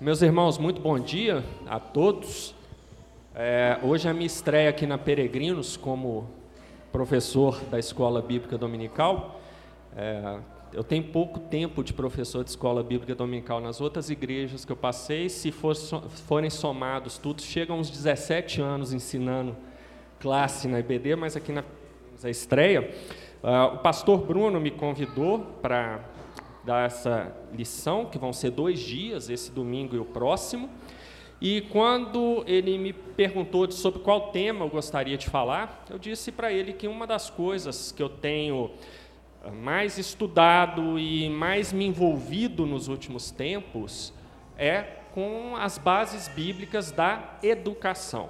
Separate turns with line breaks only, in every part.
Meus irmãos, muito bom dia a todos. É, hoje é a minha estreia aqui na Peregrinos como professor da Escola Bíblica Dominical. É, eu tenho pouco tempo de professor de Escola Bíblica Dominical nas outras igrejas que eu passei. Se for, forem somados tudo, chegam uns 17 anos ensinando classe na IBD, mas aqui na a estreia. Uh, o pastor Bruno me convidou para dar essa lição, que vão ser dois dias, esse domingo e o próximo. E quando ele me perguntou sobre qual tema eu gostaria de falar, eu disse para ele que uma das coisas que eu tenho ah, mais estudado e mais me envolvido nos últimos tempos é com as bases bíblicas da educação.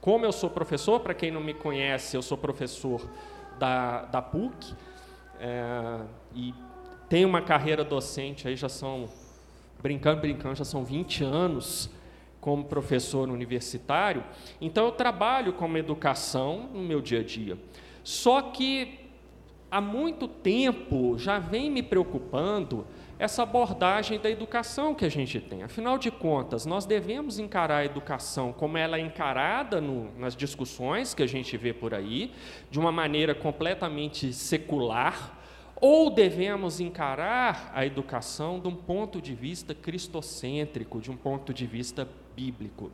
Como eu sou professor, para quem não me conhece, eu sou professor da, da PUC é, e tenho uma carreira docente aí já são, brincando, brincando, já são 20 anos como professor universitário, então eu trabalho com educação no meu dia a dia. Só que há muito tempo já vem me preocupando essa abordagem da educação que a gente tem. Afinal de contas, nós devemos encarar a educação como ela é encarada no, nas discussões que a gente vê por aí, de uma maneira completamente secular, ou devemos encarar a educação de um ponto de vista cristocêntrico, de um ponto de vista bíblico.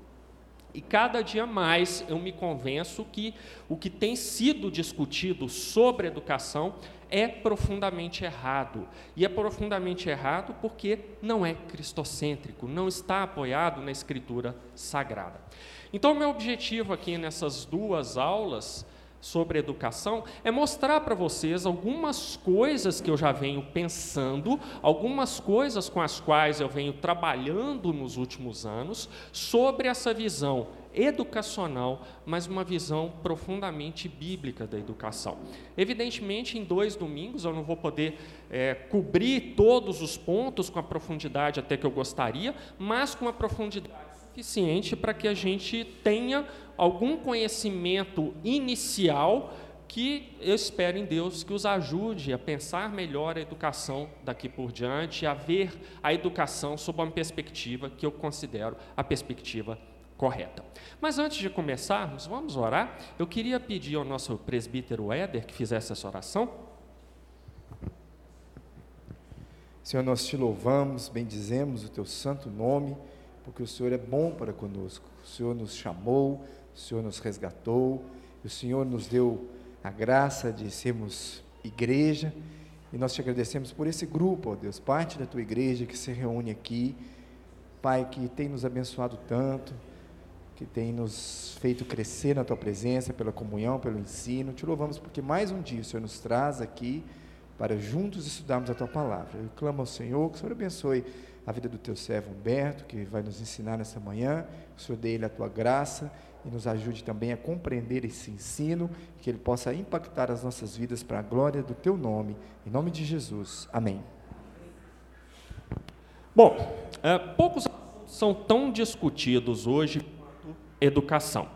E cada dia mais eu me convenço que o que tem sido discutido sobre educação é profundamente errado. E é profundamente errado porque não é cristocêntrico, não está apoiado na Escritura Sagrada. Então, meu objetivo aqui nessas duas aulas sobre educação é mostrar para vocês algumas coisas que eu já venho pensando, algumas coisas com as quais eu venho trabalhando nos últimos anos sobre essa visão educacional, mas uma visão profundamente bíblica da educação. Evidentemente, em dois domingos eu não vou poder é, cobrir todos os pontos com a profundidade até que eu gostaria, mas com uma profundidade suficiente para que a gente tenha algum conhecimento inicial que eu espero em Deus que os ajude a pensar melhor a educação daqui por diante, a ver a educação sob uma perspectiva que eu considero a perspectiva correta. Mas antes de começarmos, vamos orar. Eu queria pedir ao nosso presbítero Éder que fizesse essa oração.
Senhor, nós te louvamos, bendizemos o teu santo nome, porque o Senhor é bom para conosco. O Senhor nos chamou, o Senhor nos resgatou, o Senhor nos deu a graça de sermos igreja, e nós te agradecemos por esse grupo, ó Deus, parte da tua igreja que se reúne aqui, Pai, que tem nos abençoado tanto, que tem nos feito crescer na tua presença, pela comunhão, pelo ensino. Te louvamos porque mais um dia o Senhor nos traz aqui para juntos estudarmos a tua palavra. Eu clamo ao Senhor que o Senhor abençoe a vida do teu servo Humberto, que vai nos ensinar nessa manhã. O Senhor dê ele a tua graça e nos ajude também a compreender esse ensino, que ele possa impactar as nossas vidas para a glória do teu nome. Em nome de Jesus. Amém.
Bom, é, poucos são tão discutidos hoje educação.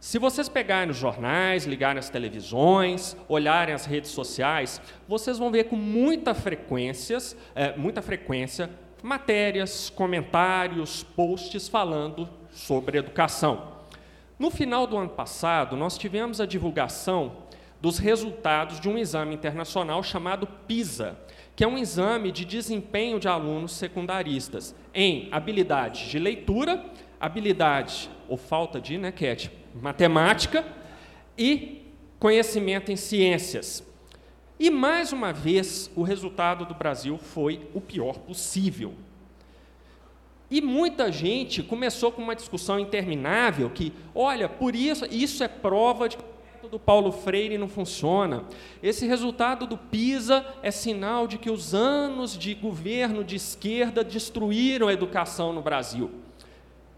Se vocês pegarem nos jornais, ligarem as televisões, olharem as redes sociais, vocês vão ver com muita frequência, é, muita frequência matérias, comentários, posts falando sobre educação. No final do ano passado, nós tivemos a divulgação dos resultados de um exame internacional chamado PISA, que é um exame de desempenho de alunos secundaristas em habilidade de leitura, habilidade ou falta de, né, Cat, matemática e conhecimento em ciências. E mais uma vez, o resultado do Brasil foi o pior possível. E muita gente começou com uma discussão interminável que, olha, por isso, isso é prova de que o do Paulo Freire não funciona. Esse resultado do PISA é sinal de que os anos de governo de esquerda destruíram a educação no Brasil.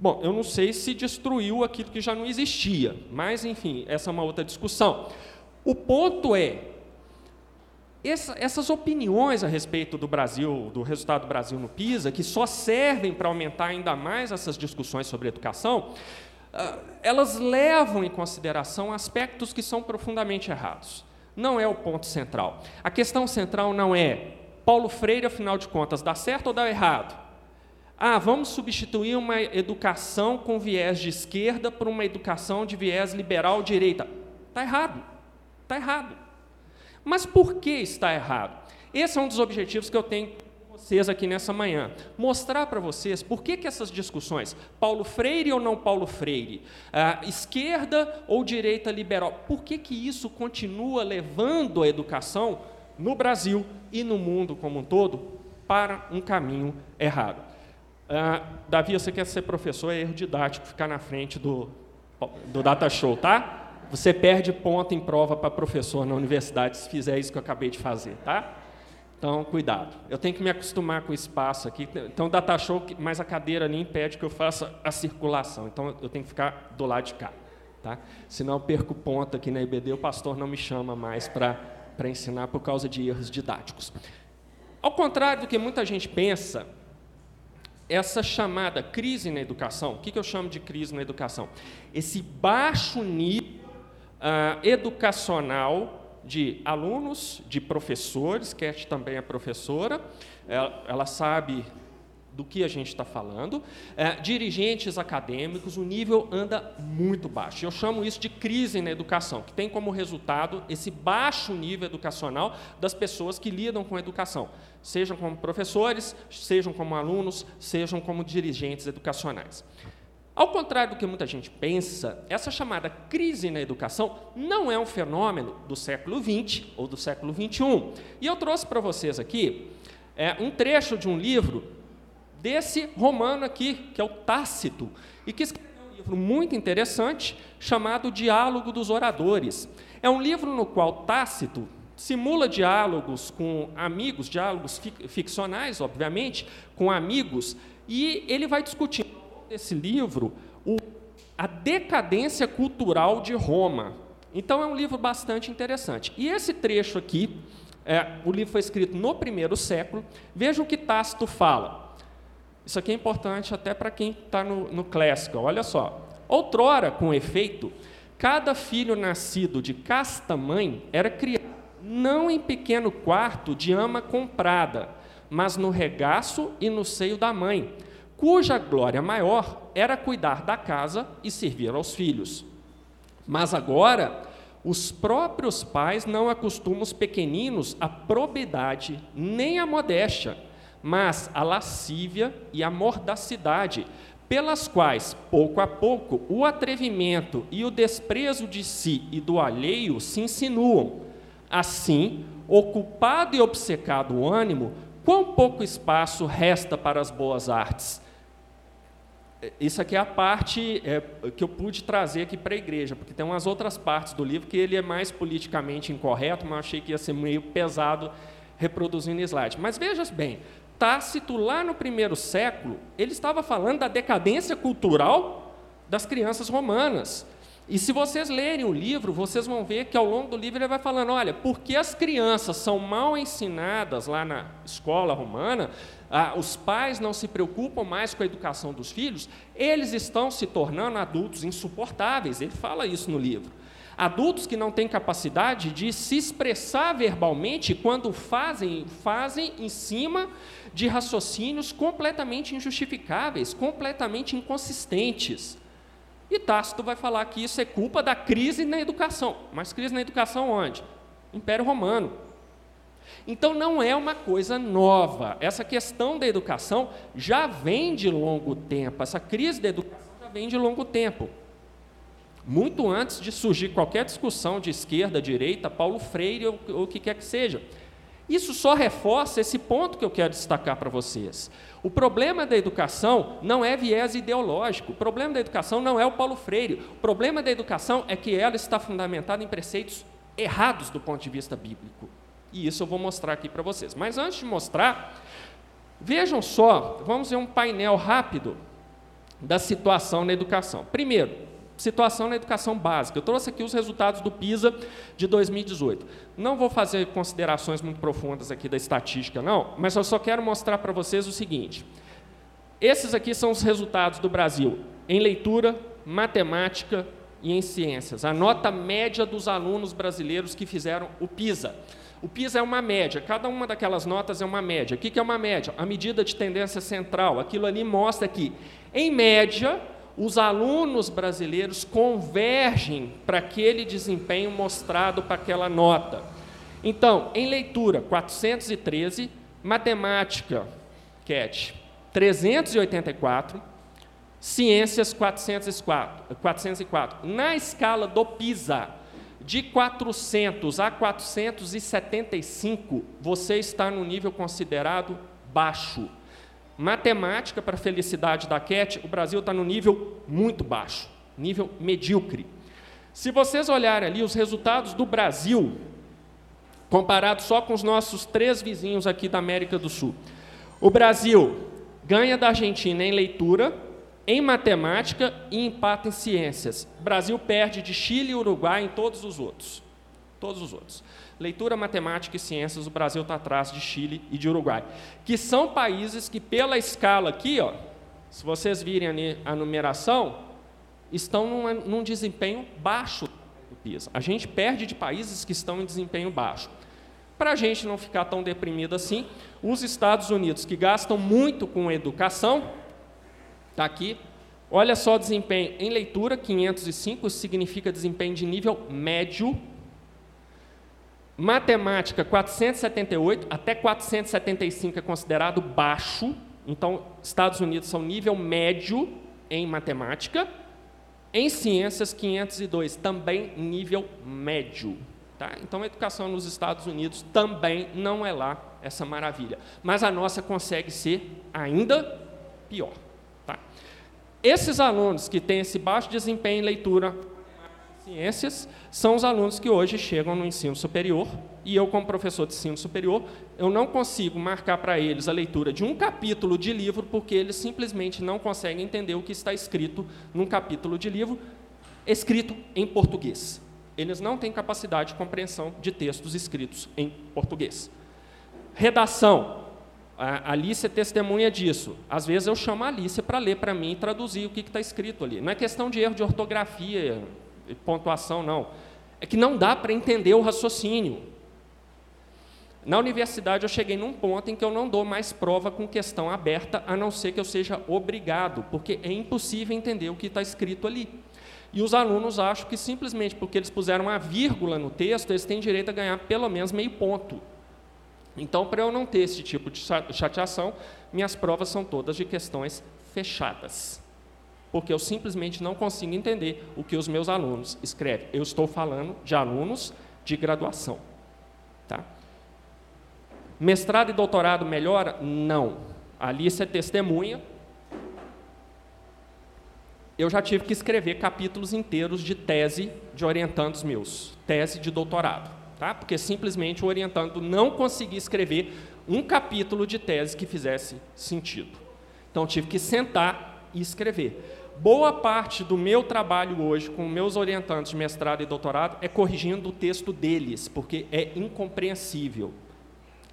Bom, eu não sei se destruiu aquilo que já não existia, mas enfim, essa é uma outra discussão. O ponto é, essa, essas opiniões a respeito do Brasil, do resultado do Brasil no PISA, que só servem para aumentar ainda mais essas discussões sobre educação, ah, elas levam em consideração aspectos que são profundamente errados. Não é o ponto central. A questão central não é Paulo Freire, afinal de contas, dá certo ou dá errado? Ah, vamos substituir uma educação com viés de esquerda por uma educação de viés liberal direita. Está errado. Está errado. Mas por que está errado? Esse é um dos objetivos que eu tenho com vocês aqui nessa manhã. Mostrar para vocês por que, que essas discussões, Paulo Freire ou não Paulo Freire, ah, esquerda ou direita liberal, por que, que isso continua levando a educação no Brasil e no mundo como um todo para um caminho errado? Ah, Davi, você quer ser professor, é erro didático ficar na frente do, do data show, tá? Você perde ponto em prova para professor na universidade se fizer isso que eu acabei de fazer, tá? Então, cuidado. Eu tenho que me acostumar com o espaço aqui. Então, data show, mas a cadeira ali impede que eu faça a circulação. Então, eu tenho que ficar do lado de cá. Tá? Senão, eu perco ponto aqui na IBD, o pastor não me chama mais para ensinar por causa de erros didáticos. Ao contrário do que muita gente pensa, essa chamada crise na educação, o que, que eu chamo de crise na educação? Esse baixo nível uh, educacional de alunos, de professores, Cat também é professora, ela, ela sabe do que a gente está falando, é, dirigentes acadêmicos, o nível anda muito baixo. Eu chamo isso de crise na educação, que tem como resultado esse baixo nível educacional das pessoas que lidam com a educação, sejam como professores, sejam como alunos, sejam como dirigentes educacionais. Ao contrário do que muita gente pensa, essa chamada crise na educação não é um fenômeno do século XX ou do século XXI. E eu trouxe para vocês aqui é, um trecho de um livro desse romano aqui, que é o Tácito, e que escreveu um livro muito interessante chamado Diálogo dos Oradores. É um livro no qual Tácito simula diálogos com amigos, diálogos ficcionais, obviamente, com amigos, e ele vai discutindo desse livro o, a decadência cultural de Roma. Então é um livro bastante interessante. E esse trecho aqui, é, o livro foi escrito no primeiro século. Veja o que Tácito fala. Isso aqui é importante até para quem está no, no clássico. Olha só. Outrora, com efeito, cada filho nascido de casta mãe era criado não em pequeno quarto de ama comprada, mas no regaço e no seio da mãe, cuja glória maior era cuidar da casa e servir aos filhos. Mas agora, os próprios pais não acostumam os pequeninos à probidade nem à modéstia, mas à lascívia e à mordacidade, pelas quais, pouco a pouco, o atrevimento e o desprezo de si e do alheio se insinuam. Assim, ocupado e obcecado o ânimo, quão pouco espaço resta para as boas artes, isso aqui é a parte é, que eu pude trazer aqui para a igreja, porque tem umas outras partes do livro que ele é mais politicamente incorreto, mas achei que ia ser meio pesado reproduzindo slide. Mas veja bem, Tácito, lá no primeiro século, ele estava falando da decadência cultural das crianças romanas. E se vocês lerem o livro, vocês vão ver que ao longo do livro ele vai falando: olha, porque as crianças são mal ensinadas lá na escola romana, ah, os pais não se preocupam mais com a educação dos filhos, eles estão se tornando adultos insuportáveis. Ele fala isso no livro. Adultos que não têm capacidade de se expressar verbalmente quando fazem, fazem em cima de raciocínios completamente injustificáveis, completamente inconsistentes. E Tácito vai falar que isso é culpa da crise na educação. Mas crise na educação onde? Império Romano. Então não é uma coisa nova. Essa questão da educação já vem de longo tempo. Essa crise da educação já vem de longo tempo. Muito antes de surgir qualquer discussão de esquerda, direita, Paulo Freire ou, ou o que quer que seja. Isso só reforça esse ponto que eu quero destacar para vocês. O problema da educação não é viés ideológico, o problema da educação não é o Paulo Freire, o problema da educação é que ela está fundamentada em preceitos errados do ponto de vista bíblico. E isso eu vou mostrar aqui para vocês. Mas antes de mostrar, vejam só, vamos ver um painel rápido da situação na educação. Primeiro, situação na educação básica. Eu trouxe aqui os resultados do PISA de 2018. Não vou fazer considerações muito profundas aqui da estatística, não, mas eu só quero mostrar para vocês o seguinte. Esses aqui são os resultados do Brasil em leitura, matemática, e em ciências, a nota média dos alunos brasileiros que fizeram o PISA. O PISA é uma média, cada uma daquelas notas é uma média. O que é uma média? A medida de tendência central. Aquilo ali mostra que, em média, os alunos brasileiros convergem para aquele desempenho mostrado para aquela nota. Então, em leitura, 413, matemática, CAT, 384, ciências, 404, 404. Na escala do PISA, de 400 a 475, você está no nível considerado baixo. Matemática, para a felicidade da Cat, o Brasil está no nível muito baixo, nível medíocre. Se vocês olharem ali os resultados do Brasil, comparado só com os nossos três vizinhos aqui da América do Sul, o Brasil ganha da Argentina em leitura, em matemática e empata em ciências. O Brasil perde de Chile e Uruguai em todos os outros. Todos os outros. Leitura, matemática e ciências, o Brasil está atrás de Chile e de Uruguai, que são países que, pela escala aqui, ó, se vocês virem a numeração, estão num, num desempenho baixo do PISA. A gente perde de países que estão em desempenho baixo. Para a gente não ficar tão deprimido assim, os Estados Unidos, que gastam muito com educação, Está aqui. Olha só desempenho em leitura, 505 significa desempenho de nível médio. Matemática, 478, até 475 é considerado baixo. Então, Estados Unidos são nível médio em matemática. Em ciências, 502, também nível médio. Tá? Então, a educação nos Estados Unidos também não é lá essa maravilha. Mas a nossa consegue ser ainda pior. Tá? Esses alunos que têm esse baixo desempenho em leitura ciências são os alunos que hoje chegam no ensino superior e eu como professor de ensino superior eu não consigo marcar para eles a leitura de um capítulo de livro porque eles simplesmente não conseguem entender o que está escrito num capítulo de livro escrito em português eles não têm capacidade de compreensão de textos escritos em português redação a Alice é testemunha disso. Às vezes eu chamo a Alice para ler para mim e traduzir o que está escrito ali. Não é questão de erro de ortografia pontuação, não. É que não dá para entender o raciocínio. Na universidade eu cheguei num ponto em que eu não dou mais prova com questão aberta, a não ser que eu seja obrigado, porque é impossível entender o que está escrito ali. E os alunos acham que simplesmente porque eles puseram uma vírgula no texto, eles têm direito a ganhar pelo menos meio ponto. Então, para eu não ter esse tipo de chateação, minhas provas são todas de questões fechadas. Porque eu simplesmente não consigo entender o que os meus alunos escrevem. Eu estou falando de alunos de graduação. Tá? Mestrado e doutorado melhora? Não. Alice é testemunha. Eu já tive que escrever capítulos inteiros de tese de orientandos meus, tese de doutorado tá? porque simplesmente o orientando não conseguia escrever um capítulo de tese que fizesse sentido. Então, tive que sentar e escrever. Boa parte do meu trabalho hoje com meus orientantes de mestrado e doutorado é corrigindo o texto deles, porque é incompreensível.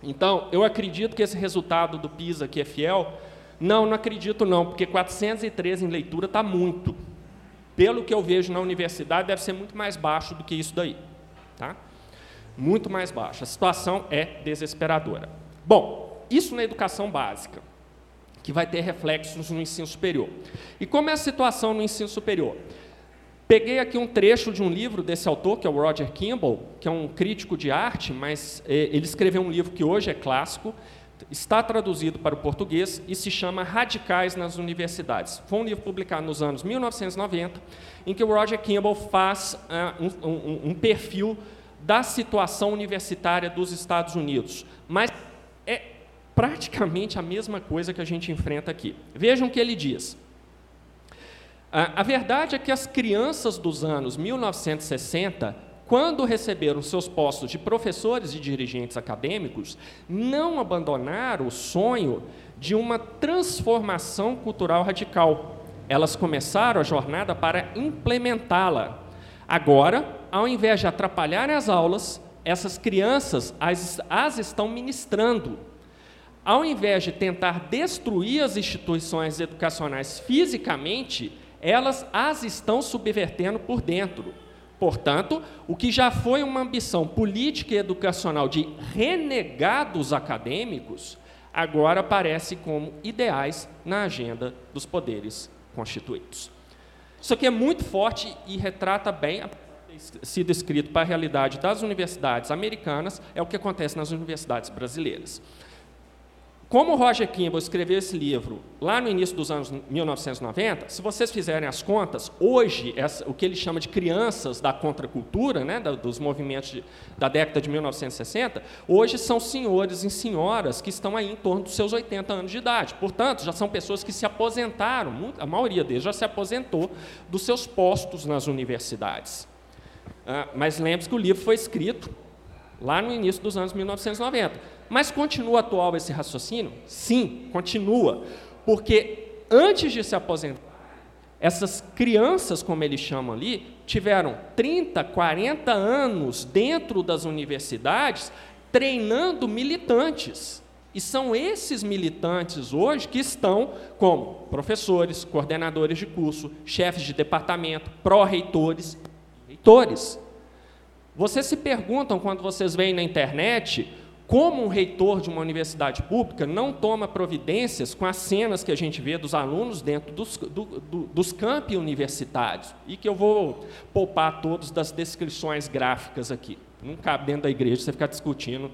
Então, eu acredito que esse resultado do PISA aqui é fiel? Não, não acredito não, porque 413 em leitura está muito. Pelo que eu vejo na universidade, deve ser muito mais baixo do que isso daí. Tá? muito mais baixa. A situação é desesperadora. Bom, isso na educação básica, que vai ter reflexos no ensino superior. E como é a situação no ensino superior? Peguei aqui um trecho de um livro desse autor, que é o Roger Kimball, que é um crítico de arte, mas eh, ele escreveu um livro que hoje é clássico, está traduzido para o português e se chama Radicais nas Universidades. Foi um livro publicado nos anos 1990, em que o Roger Kimball faz uh, um, um, um perfil da situação universitária dos Estados Unidos, mas é praticamente a mesma coisa que a gente enfrenta aqui. Vejam o que ele diz. A verdade é que as crianças dos anos 1960, quando receberam seus postos de professores e dirigentes acadêmicos, não abandonaram o sonho de uma transformação cultural radical. Elas começaram a jornada para implementá-la. Agora, ao invés de atrapalhar as aulas, essas crianças as, as estão ministrando. Ao invés de tentar destruir as instituições educacionais fisicamente, elas as estão subvertendo por dentro. Portanto, o que já foi uma ambição política e educacional de renegados acadêmicos, agora aparece como ideais na agenda dos poderes constituídos. Isso aqui é muito forte e retrata bem a sido escrito para a realidade das universidades americanas, é o que acontece nas universidades brasileiras. Como Roger Kimball escreveu esse livro lá no início dos anos 1990, se vocês fizerem as contas, hoje, essa, o que ele chama de crianças da contracultura, né, da, dos movimentos de, da década de 1960, hoje são senhores e senhoras que estão aí em torno dos seus 80 anos de idade. Portanto, já são pessoas que se aposentaram, a maioria deles já se aposentou dos seus postos nas universidades. Ah, mas lembre-se que o livro foi escrito lá no início dos anos 1990. Mas continua atual esse raciocínio? Sim, continua. Porque antes de se aposentar, essas crianças, como eles chamam ali, tiveram 30, 40 anos dentro das universidades treinando militantes. E são esses militantes hoje que estão como professores, coordenadores de curso, chefes de departamento, pró-reitores, reitores. Vocês se perguntam quando vocês veem na internet como um reitor de uma universidade pública não toma providências com as cenas que a gente vê dos alunos dentro dos, do, do, dos campi universitários, e que eu vou poupar todos das descrições gráficas aqui. Não cabe dentro da igreja você ficar discutindo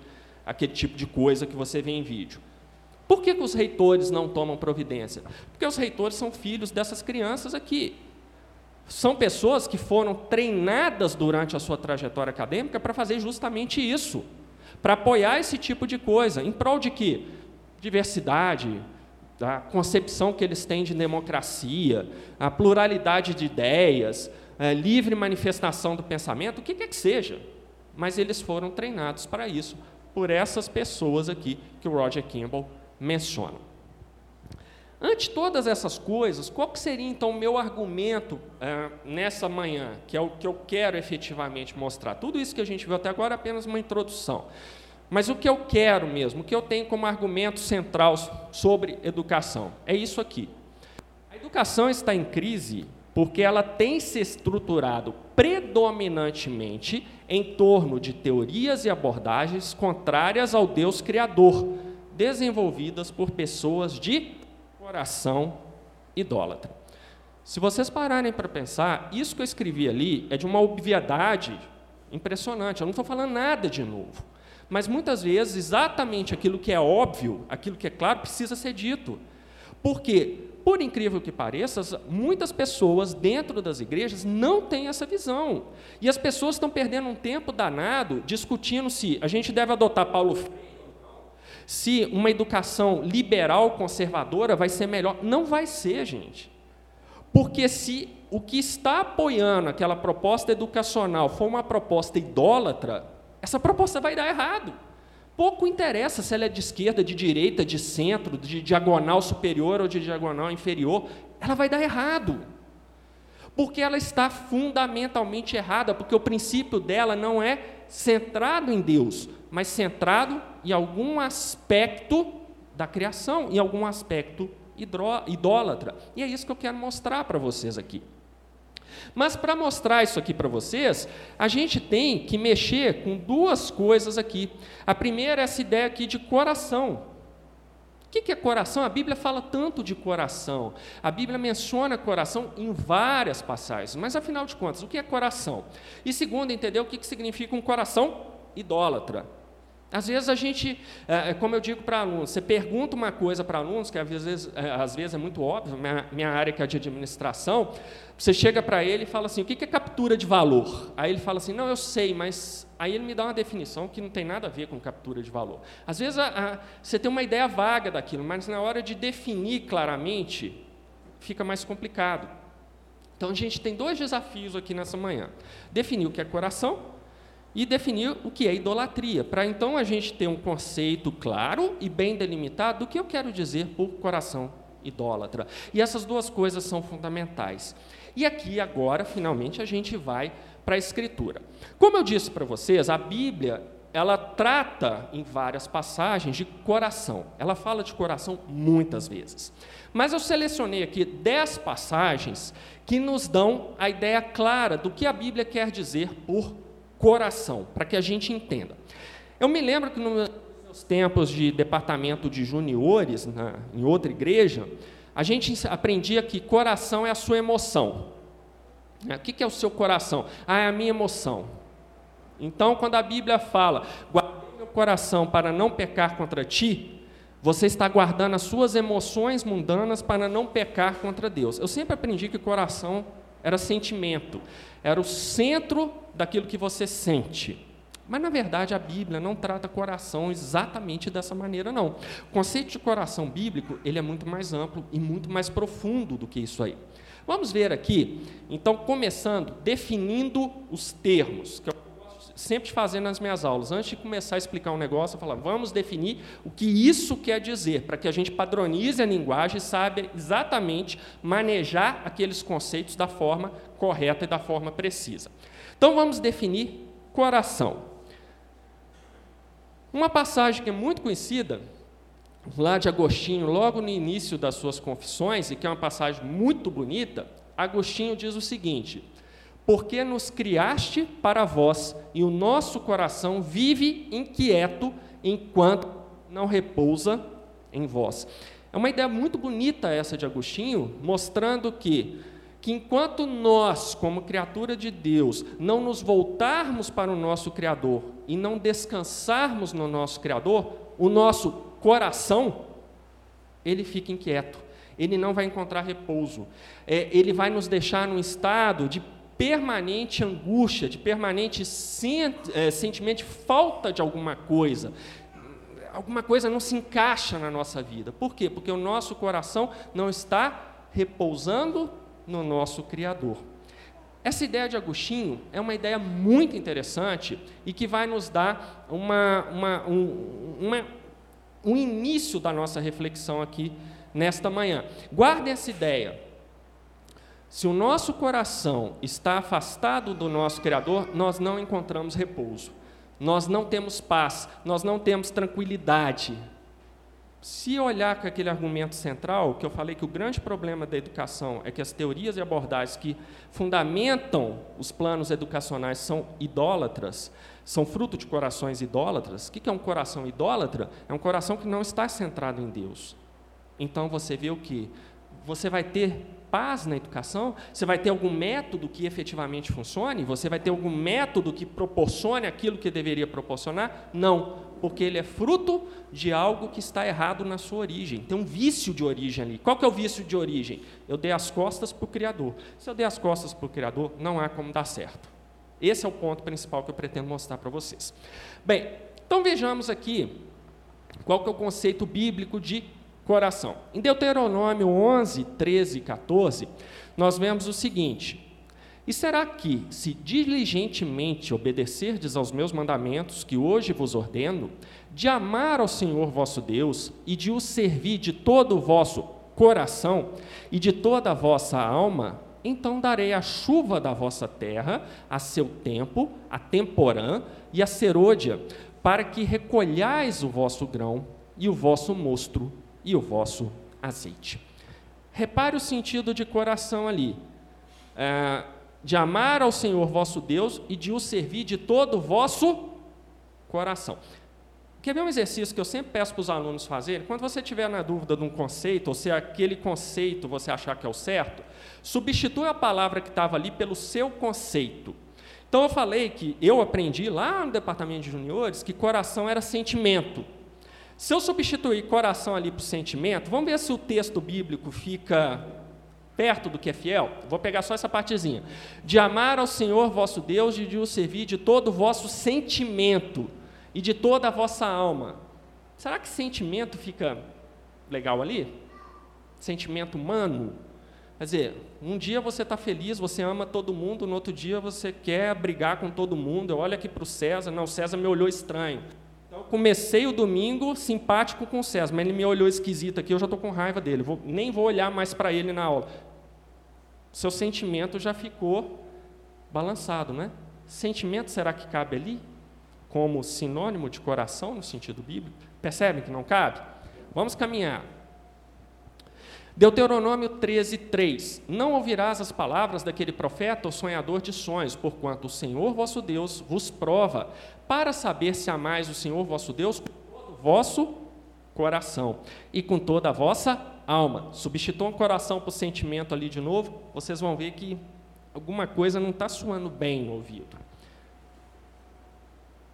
aquele tipo de coisa que você vê em vídeo. Por que, que os reitores não tomam providência? Porque os reitores são filhos dessas crianças aqui. São pessoas que foram treinadas durante a sua trajetória acadêmica para fazer justamente isso para apoiar esse tipo de coisa. Em prol de quê? Diversidade, a concepção que eles têm de democracia, a pluralidade de ideias, a livre manifestação do pensamento, o que quer que seja. Mas eles foram treinados para isso, por essas pessoas aqui que o Roger Kimball menciona. Ante todas essas coisas, qual seria então o meu argumento é, nessa manhã, que é o que eu quero efetivamente mostrar? Tudo isso que a gente viu até agora é apenas uma introdução. Mas o que eu quero mesmo, o que eu tenho como argumento central sobre educação, é isso aqui. A educação está em crise porque ela tem se estruturado predominantemente em torno de teorias e abordagens contrárias ao Deus Criador, desenvolvidas por pessoas de coração idólatra. Se vocês pararem para pensar, isso que eu escrevi ali é de uma obviedade impressionante. Eu não estou falando nada de novo. Mas muitas vezes, exatamente aquilo que é óbvio, aquilo que é claro, precisa ser dito. Porque, por incrível que pareça, muitas pessoas dentro das igrejas não têm essa visão. E as pessoas estão perdendo um tempo danado discutindo se a gente deve adotar Paulo Freire, se uma educação liberal conservadora vai ser melhor. Não vai ser, gente. Porque se o que está apoiando aquela proposta educacional for uma proposta idólatra, essa proposta vai dar errado. Pouco interessa se ela é de esquerda, de direita, de centro, de diagonal superior ou de diagonal inferior, ela vai dar errado. Porque ela está fundamentalmente errada, porque o princípio dela não é centrado em Deus, mas centrado em algum aspecto da criação, em algum aspecto idólatra. E é isso que eu quero mostrar para vocês aqui. Mas para mostrar isso aqui para vocês, a gente tem que mexer com duas coisas aqui. A primeira é essa ideia aqui de coração. O que é coração? A Bíblia fala tanto de coração. A Bíblia menciona coração em várias passagens. Mas afinal de contas, o que é coração? E segundo, entender o que significa um coração idólatra. Às vezes a gente, é, é, como eu digo para alunos, você pergunta uma coisa para alunos, que às vezes, é, às vezes é muito óbvio, minha, minha área que é de administração, você chega para ele e fala assim, o que é captura de valor? Aí ele fala assim, não, eu sei, mas aí ele me dá uma definição que não tem nada a ver com captura de valor. Às vezes a, a, você tem uma ideia vaga daquilo, mas na hora de definir claramente, fica mais complicado. Então a gente tem dois desafios aqui nessa manhã. Definir o que é coração e definir o que é idolatria, para então a gente ter um conceito claro e bem delimitado do que eu quero dizer por coração idólatra. E essas duas coisas são fundamentais. E aqui agora, finalmente, a gente vai para a escritura. Como eu disse para vocês, a Bíblia ela trata em várias passagens de coração. Ela fala de coração muitas vezes. Mas eu selecionei aqui dez passagens que nos dão a ideia clara do que a Bíblia quer dizer por coração, para que a gente entenda. Eu me lembro que nos meus tempos de departamento de juniores, na, em outra igreja, a gente aprendia que coração é a sua emoção. O que é o seu coração? Ah, é a minha emoção. Então, quando a Bíblia fala, guardei meu coração para não pecar contra ti, você está guardando as suas emoções mundanas para não pecar contra Deus. Eu sempre aprendi que coração era sentimento, era o centro daquilo que você sente. Mas na verdade a Bíblia não trata coração exatamente dessa maneira não. O conceito de coração bíblico, ele é muito mais amplo e muito mais profundo do que isso aí. Vamos ver aqui, então começando definindo os termos, que eu sempre fazendo nas minhas aulas. Antes de começar a explicar um negócio, eu falo, vamos definir o que isso quer dizer, para que a gente padronize a linguagem e saiba exatamente manejar aqueles conceitos da forma correta e da forma precisa. Então vamos definir coração. Uma passagem que é muito conhecida, lá de Agostinho, logo no início das suas confissões, e que é uma passagem muito bonita, Agostinho diz o seguinte: Porque nos criaste para vós, e o nosso coração vive inquieto enquanto não repousa em vós. É uma ideia muito bonita essa de Agostinho, mostrando que que enquanto nós, como criatura de Deus, não nos voltarmos para o nosso Criador e não descansarmos no nosso Criador, o nosso coração, ele fica inquieto, ele não vai encontrar repouso, é, ele vai nos deixar num estado de permanente angústia, de permanente sent, é, sentimento de falta de alguma coisa, alguma coisa não se encaixa na nossa vida. Por quê? Porque o nosso coração não está repousando no nosso Criador. Essa ideia de Agostinho é uma ideia muito interessante e que vai nos dar uma, uma, um, uma, um início da nossa reflexão aqui nesta manhã. Guardem essa ideia. Se o nosso coração está afastado do nosso Criador, nós não encontramos repouso, nós não temos paz, nós não temos tranquilidade, se olhar com aquele argumento central, que eu falei que o grande problema da educação é que as teorias e abordagens que fundamentam os planos educacionais são idólatras, são fruto de corações idólatras. O que é um coração idólatra? É um coração que não está centrado em Deus. Então você vê o que? Você vai ter na educação? Você vai ter algum método que efetivamente funcione? Você vai ter algum método que proporcione aquilo que deveria proporcionar? Não, porque ele é fruto de algo que está errado na sua origem. Tem um vício de origem ali. Qual que é o vício de origem? Eu dei as costas para o Criador. Se eu dei as costas para o Criador, não há como dar certo. Esse é o ponto principal que eu pretendo mostrar para vocês. Bem, então vejamos aqui qual que é o conceito bíblico de coração. Em Deuteronômio 11, 13 e 14, nós vemos o seguinte: E será que, se diligentemente obedecerdes aos meus mandamentos que hoje vos ordeno, de amar ao Senhor vosso Deus e de o servir de todo o vosso coração e de toda a vossa alma, então darei a chuva da vossa terra a seu tempo, a temporã e a serôdia, para que recolhais o vosso grão e o vosso mostro e o vosso azeite. Repare o sentido de coração ali. É, de amar ao Senhor vosso Deus e de o servir de todo o vosso coração. Quer ver um exercício que eu sempre peço para os alunos fazerem? Quando você tiver na dúvida de um conceito, ou se aquele conceito você achar que é o certo, substitua a palavra que estava ali pelo seu conceito. Então eu falei que eu aprendi lá no departamento de juniores que coração era sentimento. Se eu substituir coração ali por sentimento, vamos ver se o texto bíblico fica perto do que é fiel. Vou pegar só essa partezinha. De amar ao Senhor vosso Deus e de o servir de todo o vosso sentimento e de toda a vossa alma. Será que sentimento fica legal ali? Sentimento humano? Quer dizer, um dia você está feliz, você ama todo mundo, no outro dia você quer brigar com todo mundo. Olha aqui para o César, não, o César me olhou estranho. Então, comecei o domingo simpático com o César, mas ele me olhou esquisito aqui, eu já estou com raiva dele, vou, nem vou olhar mais para ele na aula. Seu sentimento já ficou balançado, né? Sentimento será que cabe ali? como sinônimo de coração no sentido bíblico? Percebem que não cabe? Vamos caminhar. Deuteronômio 13, 3. Não ouvirás as palavras daquele profeta ou sonhador de sonhos, porquanto o Senhor vosso Deus vos prova, para saber se amais o Senhor vosso Deus com todo o vosso coração e com toda a vossa alma. Substitua um coração por sentimento ali de novo, vocês vão ver que alguma coisa não está soando bem no ouvido.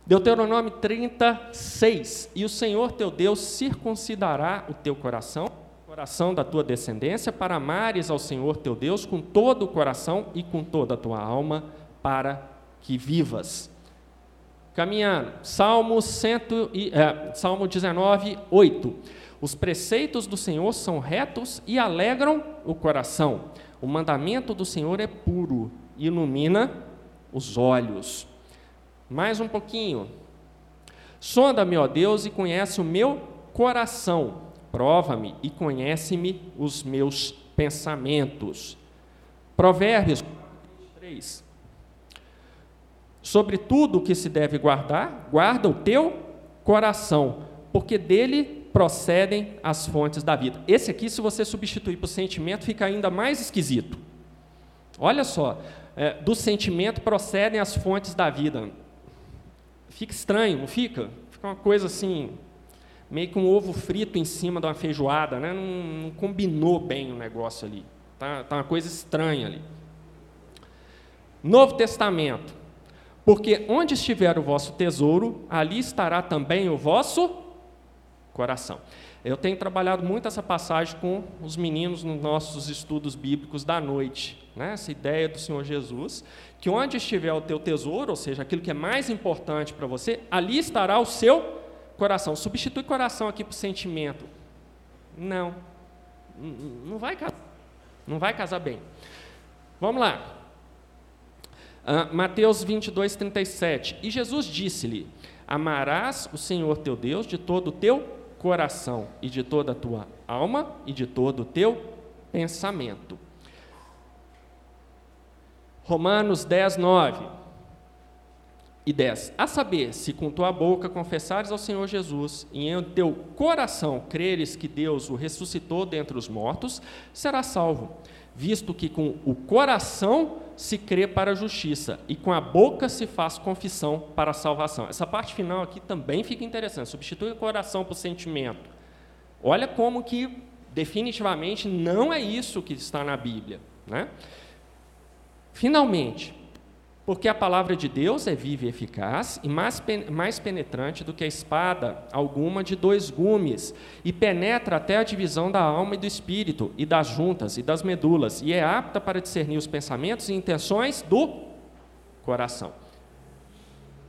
Deuteronômio 36. E o Senhor teu Deus circuncidará o teu coração, o coração da tua descendência, para amares ao Senhor teu Deus com todo o coração e com toda a tua alma, para que vivas. Caminhando, Salmo, cento e, é, Salmo 19, 8. Os preceitos do Senhor são retos e alegram o coração. O mandamento do Senhor é puro, ilumina os olhos. Mais um pouquinho. Sonda-me, ó Deus, e conhece o meu coração. Prova-me e conhece-me os meus pensamentos. Provérbios 3. Sobre tudo o que se deve guardar, guarda o teu coração, porque dele procedem as fontes da vida. Esse aqui, se você substituir por sentimento, fica ainda mais esquisito. Olha só, é, do sentimento procedem as fontes da vida. Fica estranho, não fica? Fica uma coisa assim, meio que um ovo frito em cima de uma feijoada, né? não, não combinou bem o negócio ali. Tá, tá uma coisa estranha ali. Novo Testamento. Porque onde estiver o vosso tesouro, ali estará também o vosso coração. Eu tenho trabalhado muito essa passagem com os meninos nos nossos estudos bíblicos da noite, né? essa ideia do Senhor Jesus, que onde estiver o teu tesouro, ou seja, aquilo que é mais importante para você, ali estará o seu coração. Substitui coração aqui por sentimento. Não. Não vai casar. Não vai casar bem. Vamos lá. Uh, Mateus 22, 37. E Jesus disse-lhe: Amarás o Senhor teu Deus de todo o teu coração, e de toda a tua alma, e de todo o teu pensamento. Romanos 10, 9 e 10. A saber, se com tua boca confessares ao Senhor Jesus e em teu coração creres que Deus o ressuscitou dentre os mortos, serás salvo, visto que com o coração se crê para a justiça e com a boca se faz confissão para a salvação. Essa parte final aqui também fica interessante. Substitui o coração por sentimento. Olha como que definitivamente não é isso que está na Bíblia, né? Finalmente, porque a palavra de Deus é viva e eficaz e mais, mais penetrante do que a espada alguma de dois gumes, e penetra até a divisão da alma e do espírito, e das juntas e das medulas, e é apta para discernir os pensamentos e intenções do coração.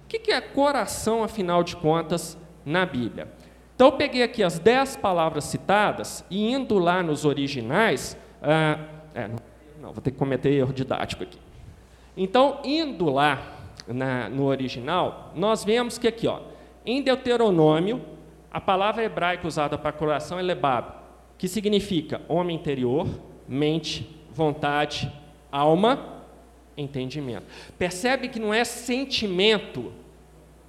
O que é coração, afinal de contas, na Bíblia? Então, eu peguei aqui as dez palavras citadas e indo lá nos originais. Ah, é, não, vou ter que cometer erro didático aqui. Então, indo lá na, no original, nós vemos que aqui, ó, em Deuteronômio, a palavra hebraica usada para coração é lebab, que significa homem interior, mente, vontade, alma, entendimento. Percebe que não é sentimento,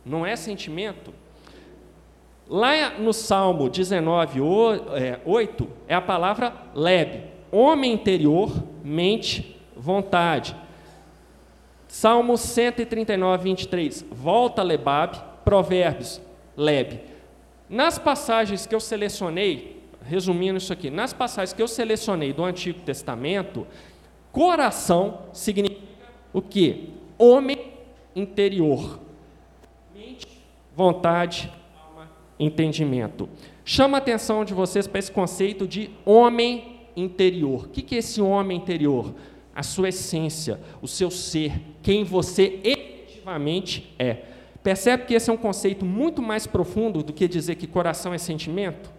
não é sentimento. Lá no Salmo 19, 8, é a palavra leb, homem interior, mente, vontade. Salmo 139, 23. Volta Lebab, Provérbios, Leb. Nas passagens que eu selecionei, resumindo isso aqui, nas passagens que eu selecionei do Antigo Testamento, coração significa o quê? Homem interior. Mente, vontade, alma, entendimento. Chama a atenção de vocês para esse conceito de homem interior. O que é esse homem interior? A sua essência, o seu ser, quem você efetivamente é. Percebe que esse é um conceito muito mais profundo do que dizer que coração é sentimento?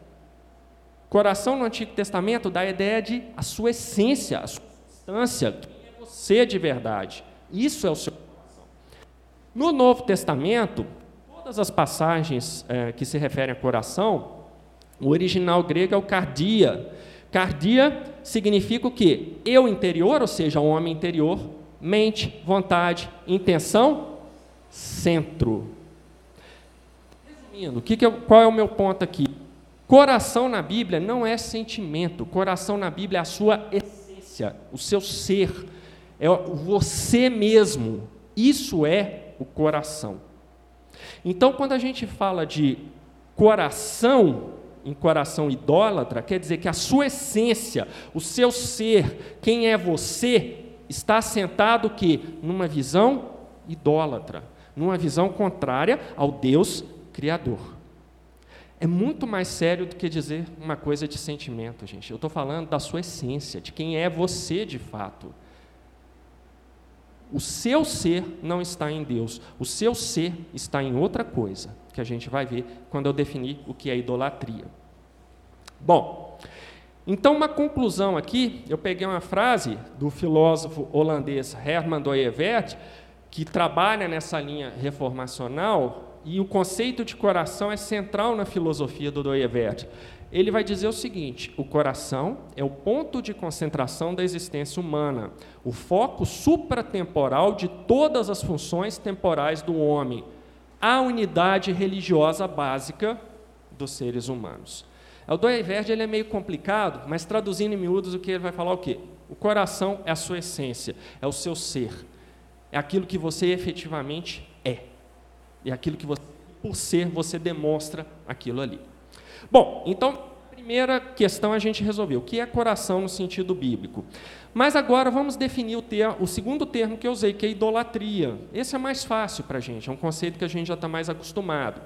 Coração no Antigo Testamento dá a ideia de a sua essência, a sua substância, quem é você de verdade. Isso é o seu coração. No Novo Testamento, todas as passagens é, que se referem a coração, o original grego é o cardia, Cardia significa o quê? Eu interior, ou seja, o homem interior, mente, vontade, intenção, centro. resumindo, que que eu, qual é o meu ponto aqui? Coração na Bíblia não é sentimento, coração na Bíblia é a sua essência, o seu ser, é você mesmo. Isso é o coração. Então, quando a gente fala de coração, em coração idólatra, quer dizer que a sua essência, o seu ser, quem é você, está assentado que numa visão idólatra, numa visão contrária ao Deus criador. É muito mais sério do que dizer uma coisa de sentimento, gente. Eu estou falando da sua essência, de quem é você de fato. O seu ser não está em Deus, o seu ser está em outra coisa, que a gente vai ver quando eu definir o que é idolatria. Bom, então uma conclusão aqui, eu peguei uma frase do filósofo holandês Herman Doyevert, que trabalha nessa linha reformacional, e o conceito de coração é central na filosofia do Doyevert ele vai dizer o seguinte: o coração é o ponto de concentração da existência humana, o foco supratemporal de todas as funções temporais do homem, a unidade religiosa básica dos seres humanos. O Doiverde ele é meio complicado, mas traduzindo em miúdos o que ele vai falar o quê? O coração é a sua essência, é o seu ser, é aquilo que você efetivamente é, é aquilo que você, por ser você demonstra aquilo ali. Bom, então, primeira questão a gente resolveu. O que é coração no sentido bíblico? Mas agora vamos definir o, ter, o segundo termo que eu usei, que é idolatria. Esse é mais fácil para a gente, é um conceito que a gente já está mais acostumado.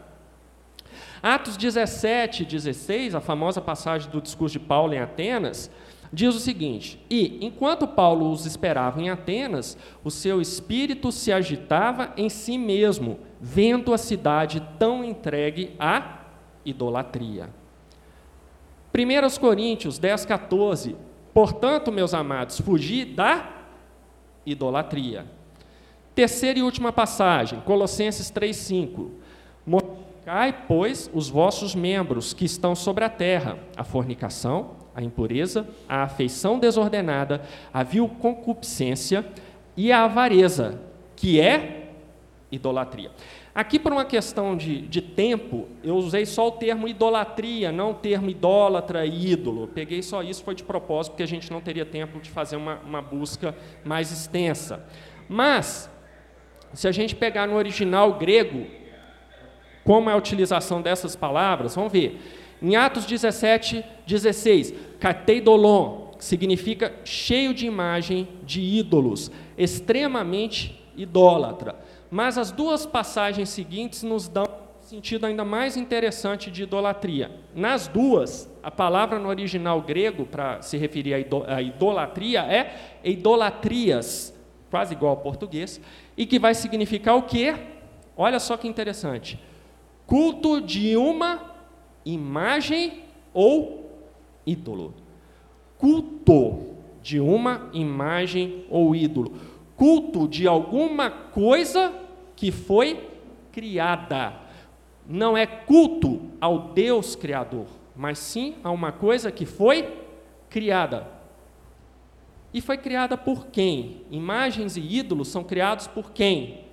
Atos 17 16, a famosa passagem do discurso de Paulo em Atenas, diz o seguinte: E, enquanto Paulo os esperava em Atenas, o seu espírito se agitava em si mesmo, vendo a cidade tão entregue a idolatria. 1 Coríntios 10, 14. Portanto, meus amados, fugi da idolatria. Terceira e última passagem, Colossenses 3, 5. Mortificai, pois, os vossos membros que estão sobre a terra, a fornicação, a impureza, a afeição desordenada, a vil concupiscência e a avareza, que é idolatria. Aqui, por uma questão de, de tempo, eu usei só o termo idolatria, não o termo idólatra e ídolo. Peguei só isso, foi de propósito, porque a gente não teria tempo de fazer uma, uma busca mais extensa. Mas, se a gente pegar no original grego, como é a utilização dessas palavras, vamos ver. Em Atos 17, 16, kateidolon, significa cheio de imagem de ídolos, extremamente idólatra. Mas as duas passagens seguintes nos dão um sentido ainda mais interessante de idolatria. Nas duas, a palavra no original grego para se referir à idolatria é idolatrias, quase igual ao português, e que vai significar o quê? Olha só que interessante. Culto de uma imagem ou ídolo. Culto de uma imagem ou ídolo culto de alguma coisa que foi criada. Não é culto ao Deus Criador, mas sim a uma coisa que foi criada. E foi criada por quem? Imagens e ídolos são criados por quem?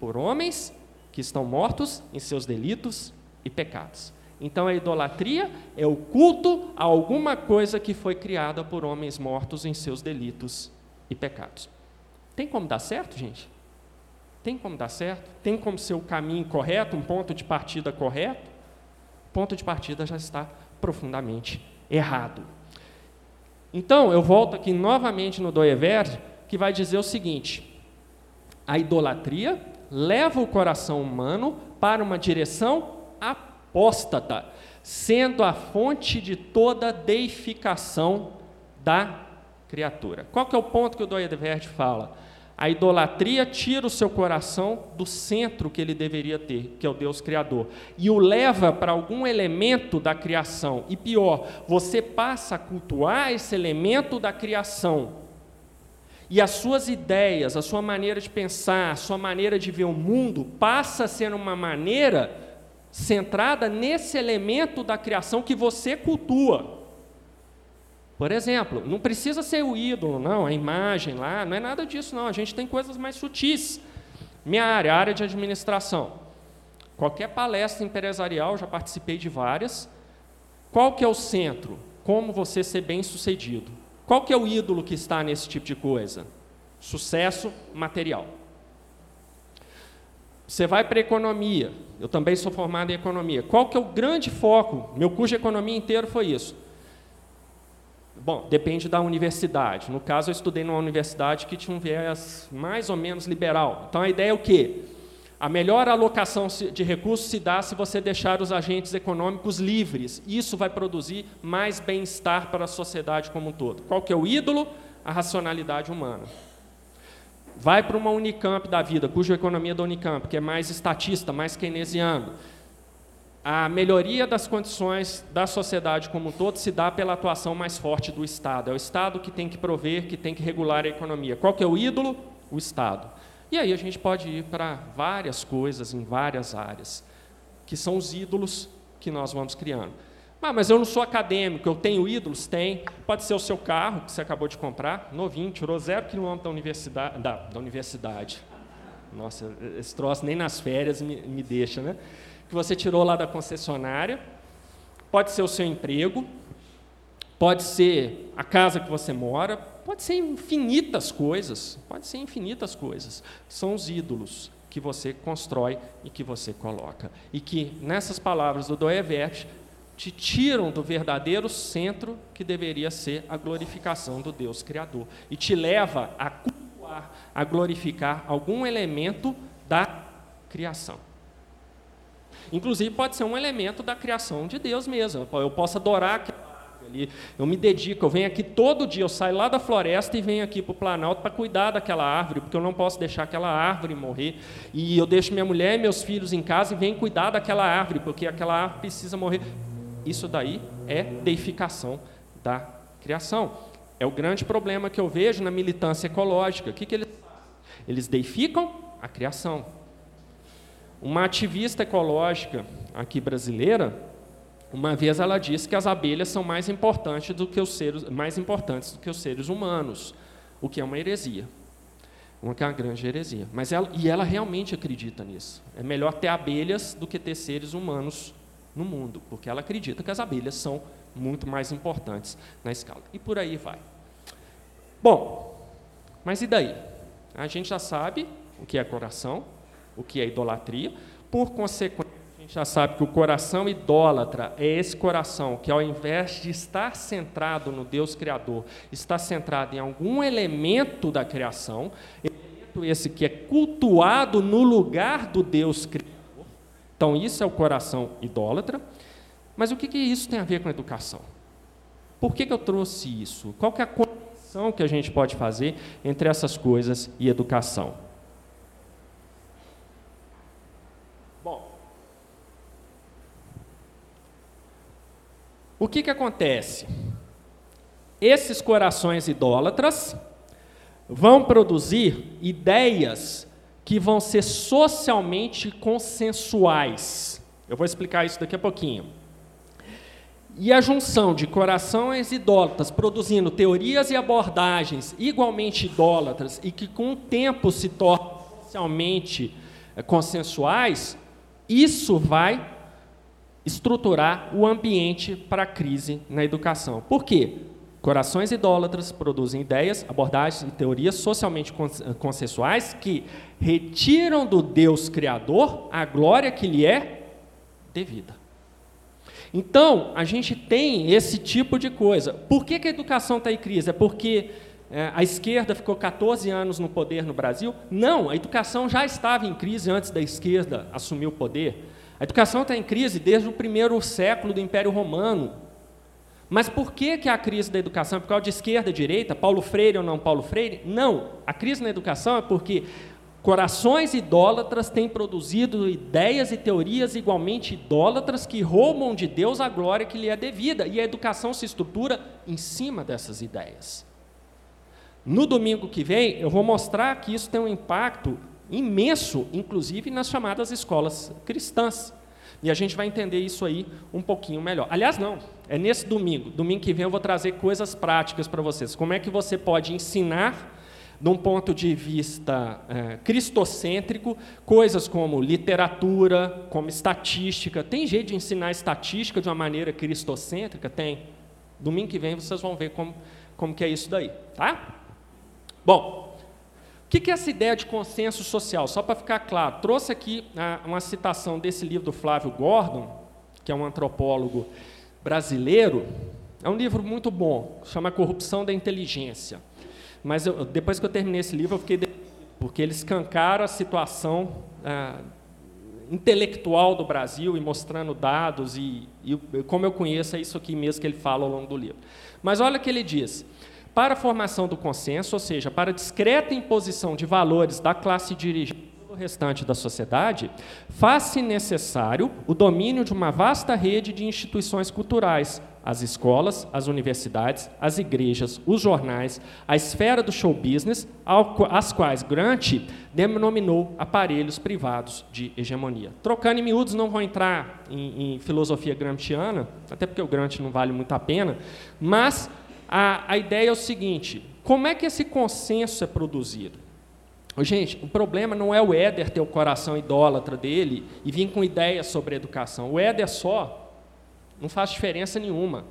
Por homens que estão mortos em seus delitos e pecados. Então a idolatria é o culto a alguma coisa que foi criada por homens mortos em seus delitos e pecados. Tem como dar certo, gente? Tem como dar certo? Tem como ser o caminho correto, um ponto de partida correto? O ponto de partida já está profundamente errado. Então, eu volto aqui novamente no Doever, que vai dizer o seguinte: a idolatria leva o coração humano para uma direção apóstata, sendo a fonte de toda deificação da criatura. Qual que é o ponto que o Doever fala? A idolatria tira o seu coração do centro que ele deveria ter, que é o Deus Criador, e o leva para algum elemento da criação. E pior, você passa a cultuar esse elemento da criação. E as suas ideias, a sua maneira de pensar, a sua maneira de ver o mundo, passa a ser uma maneira centrada nesse elemento da criação que você cultua. Por exemplo, não precisa ser o ídolo, não, a imagem lá, não é nada disso, não. A gente tem coisas mais sutis. Minha área, área de administração. Qualquer palestra empresarial, já participei de várias. Qual que é o centro? Como você ser bem-sucedido? Qual que é o ídolo que está nesse tipo de coisa? Sucesso material. Você vai para a economia. Eu também sou formado em economia. Qual que é o grande foco? Meu curso de economia inteiro foi isso. Bom, depende da universidade. No caso, eu estudei numa universidade que tinha um viés mais ou menos liberal. Então, a ideia é o quê? A melhor alocação de recursos se dá se você deixar os agentes econômicos livres. Isso vai produzir mais bem-estar para a sociedade como um todo. Qual que é o ídolo? A racionalidade humana. Vai para uma Unicamp da vida, cuja economia da Unicamp, que é mais estatista, mais keynesiano. A melhoria das condições da sociedade como um todo se dá pela atuação mais forte do Estado. É o Estado que tem que prover, que tem que regular a economia. Qual que é o ídolo? O Estado. E aí a gente pode ir para várias coisas em várias áreas, que são os ídolos que nós vamos criando. Ah, mas eu não sou acadêmico, eu tenho ídolos? Tem. Pode ser o seu carro, que você acabou de comprar, novinho, tirou zero quilômetro da universidade. Da, da universidade. Nossa, esse troço nem nas férias me, me deixa, né? Que você tirou lá da concessionária. Pode ser o seu emprego, pode ser a casa que você mora, Pode ser infinitas coisas, pode ser infinitas coisas. São os ídolos que você constrói e que você coloca. E que, nessas palavras do Doevert, te tiram do verdadeiro centro que deveria ser a glorificação do Deus Criador. E te leva a cultuar, a glorificar algum elemento da criação. Inclusive, pode ser um elemento da criação de Deus mesmo. Eu posso adorar ali. Eu me dedico, eu venho aqui todo dia, eu saio lá da floresta e venho aqui para o Planalto para cuidar daquela árvore, porque eu não posso deixar aquela árvore morrer. E eu deixo minha mulher e meus filhos em casa e venho cuidar daquela árvore, porque aquela árvore precisa morrer. Isso daí é deificação da criação. É o grande problema que eu vejo na militância ecológica. O que, que eles? Eles deificam a criação. Uma ativista ecológica aqui brasileira, uma vez ela disse que as abelhas são mais importantes do que os seres, mais importantes do que os seres humanos, o que é uma heresia. Uma que é uma grande heresia. Mas ela, e ela realmente acredita nisso. É melhor ter abelhas do que ter seres humanos no mundo, porque ela acredita que as abelhas são muito mais importantes na escala. E por aí vai. Bom, mas e daí? A gente já sabe o que é coração, o que é idolatria, por consequência gente já sabe que o coração idólatra é esse coração que, ao invés de estar centrado no Deus Criador, está centrado em algum elemento da criação, elemento esse que é cultuado no lugar do Deus Criador. Então, isso é o coração idólatra. Mas o que, que isso tem a ver com a educação? Por que, que eu trouxe isso? Qual que é a conexão que a gente pode fazer entre essas coisas e educação? O que, que acontece? Esses corações idólatras vão produzir ideias que vão ser socialmente consensuais. Eu vou explicar isso daqui a pouquinho. E a junção de corações idólatras produzindo teorias e abordagens igualmente idólatras e que com o tempo se tornam socialmente eh, consensuais, isso vai estruturar o ambiente para a crise na educação. Por quê? Corações idólatras produzem ideias, abordagens e teorias socialmente consensuais que retiram do Deus Criador a glória que lhe é devida. Então, a gente tem esse tipo de coisa. Por que, que a educação está em crise? É porque é, a esquerda ficou 14 anos no poder no Brasil? Não, a educação já estava em crise antes da esquerda assumir o poder. A educação está em crise desde o primeiro século do Império Romano. Mas por que, que a crise da educação é por causa de esquerda e direita, Paulo Freire ou não Paulo Freire? Não. A crise na educação é porque corações idólatras têm produzido ideias e teorias igualmente idólatras que roubam de Deus a glória que lhe é devida. E a educação se estrutura em cima dessas ideias. No domingo que vem, eu vou mostrar que isso tem um impacto imenso, inclusive nas chamadas escolas cristãs. E a gente vai entender isso aí um pouquinho melhor. Aliás, não, é nesse domingo. Domingo que vem eu vou trazer coisas práticas para vocês. Como é que você pode ensinar de um ponto de vista é, cristocêntrico, coisas como literatura, como estatística. Tem jeito de ensinar estatística de uma maneira cristocêntrica? Tem. Domingo que vem vocês vão ver como, como que é isso daí. Tá? Bom, o que é essa ideia de consenso social? Só para ficar claro, trouxe aqui ah, uma citação desse livro do Flávio Gordon, que é um antropólogo brasileiro. É um livro muito bom, chama Corrupção da Inteligência. Mas eu, depois que eu terminei esse livro, eu fiquei porque ele escancara a situação ah, intelectual do Brasil e mostrando dados e, e como eu conheço é isso aqui mesmo que ele fala ao longo do livro. Mas olha o que ele diz: para a formação do consenso, ou seja, para a discreta imposição de valores da classe dirigente o restante da sociedade, faz-se necessário o domínio de uma vasta rede de instituições culturais, as escolas, as universidades, as igrejas, os jornais, a esfera do show business, as quais Grant denominou aparelhos privados de hegemonia. Trocando em miúdos, não vou entrar em, em filosofia gramsciana, até porque o Grant não vale muito a pena, mas a, a ideia é o seguinte: como é que esse consenso é produzido? Gente, o problema não é o Éder ter o coração idólatra dele e vir com ideias sobre educação. O Éder só não faz diferença nenhuma.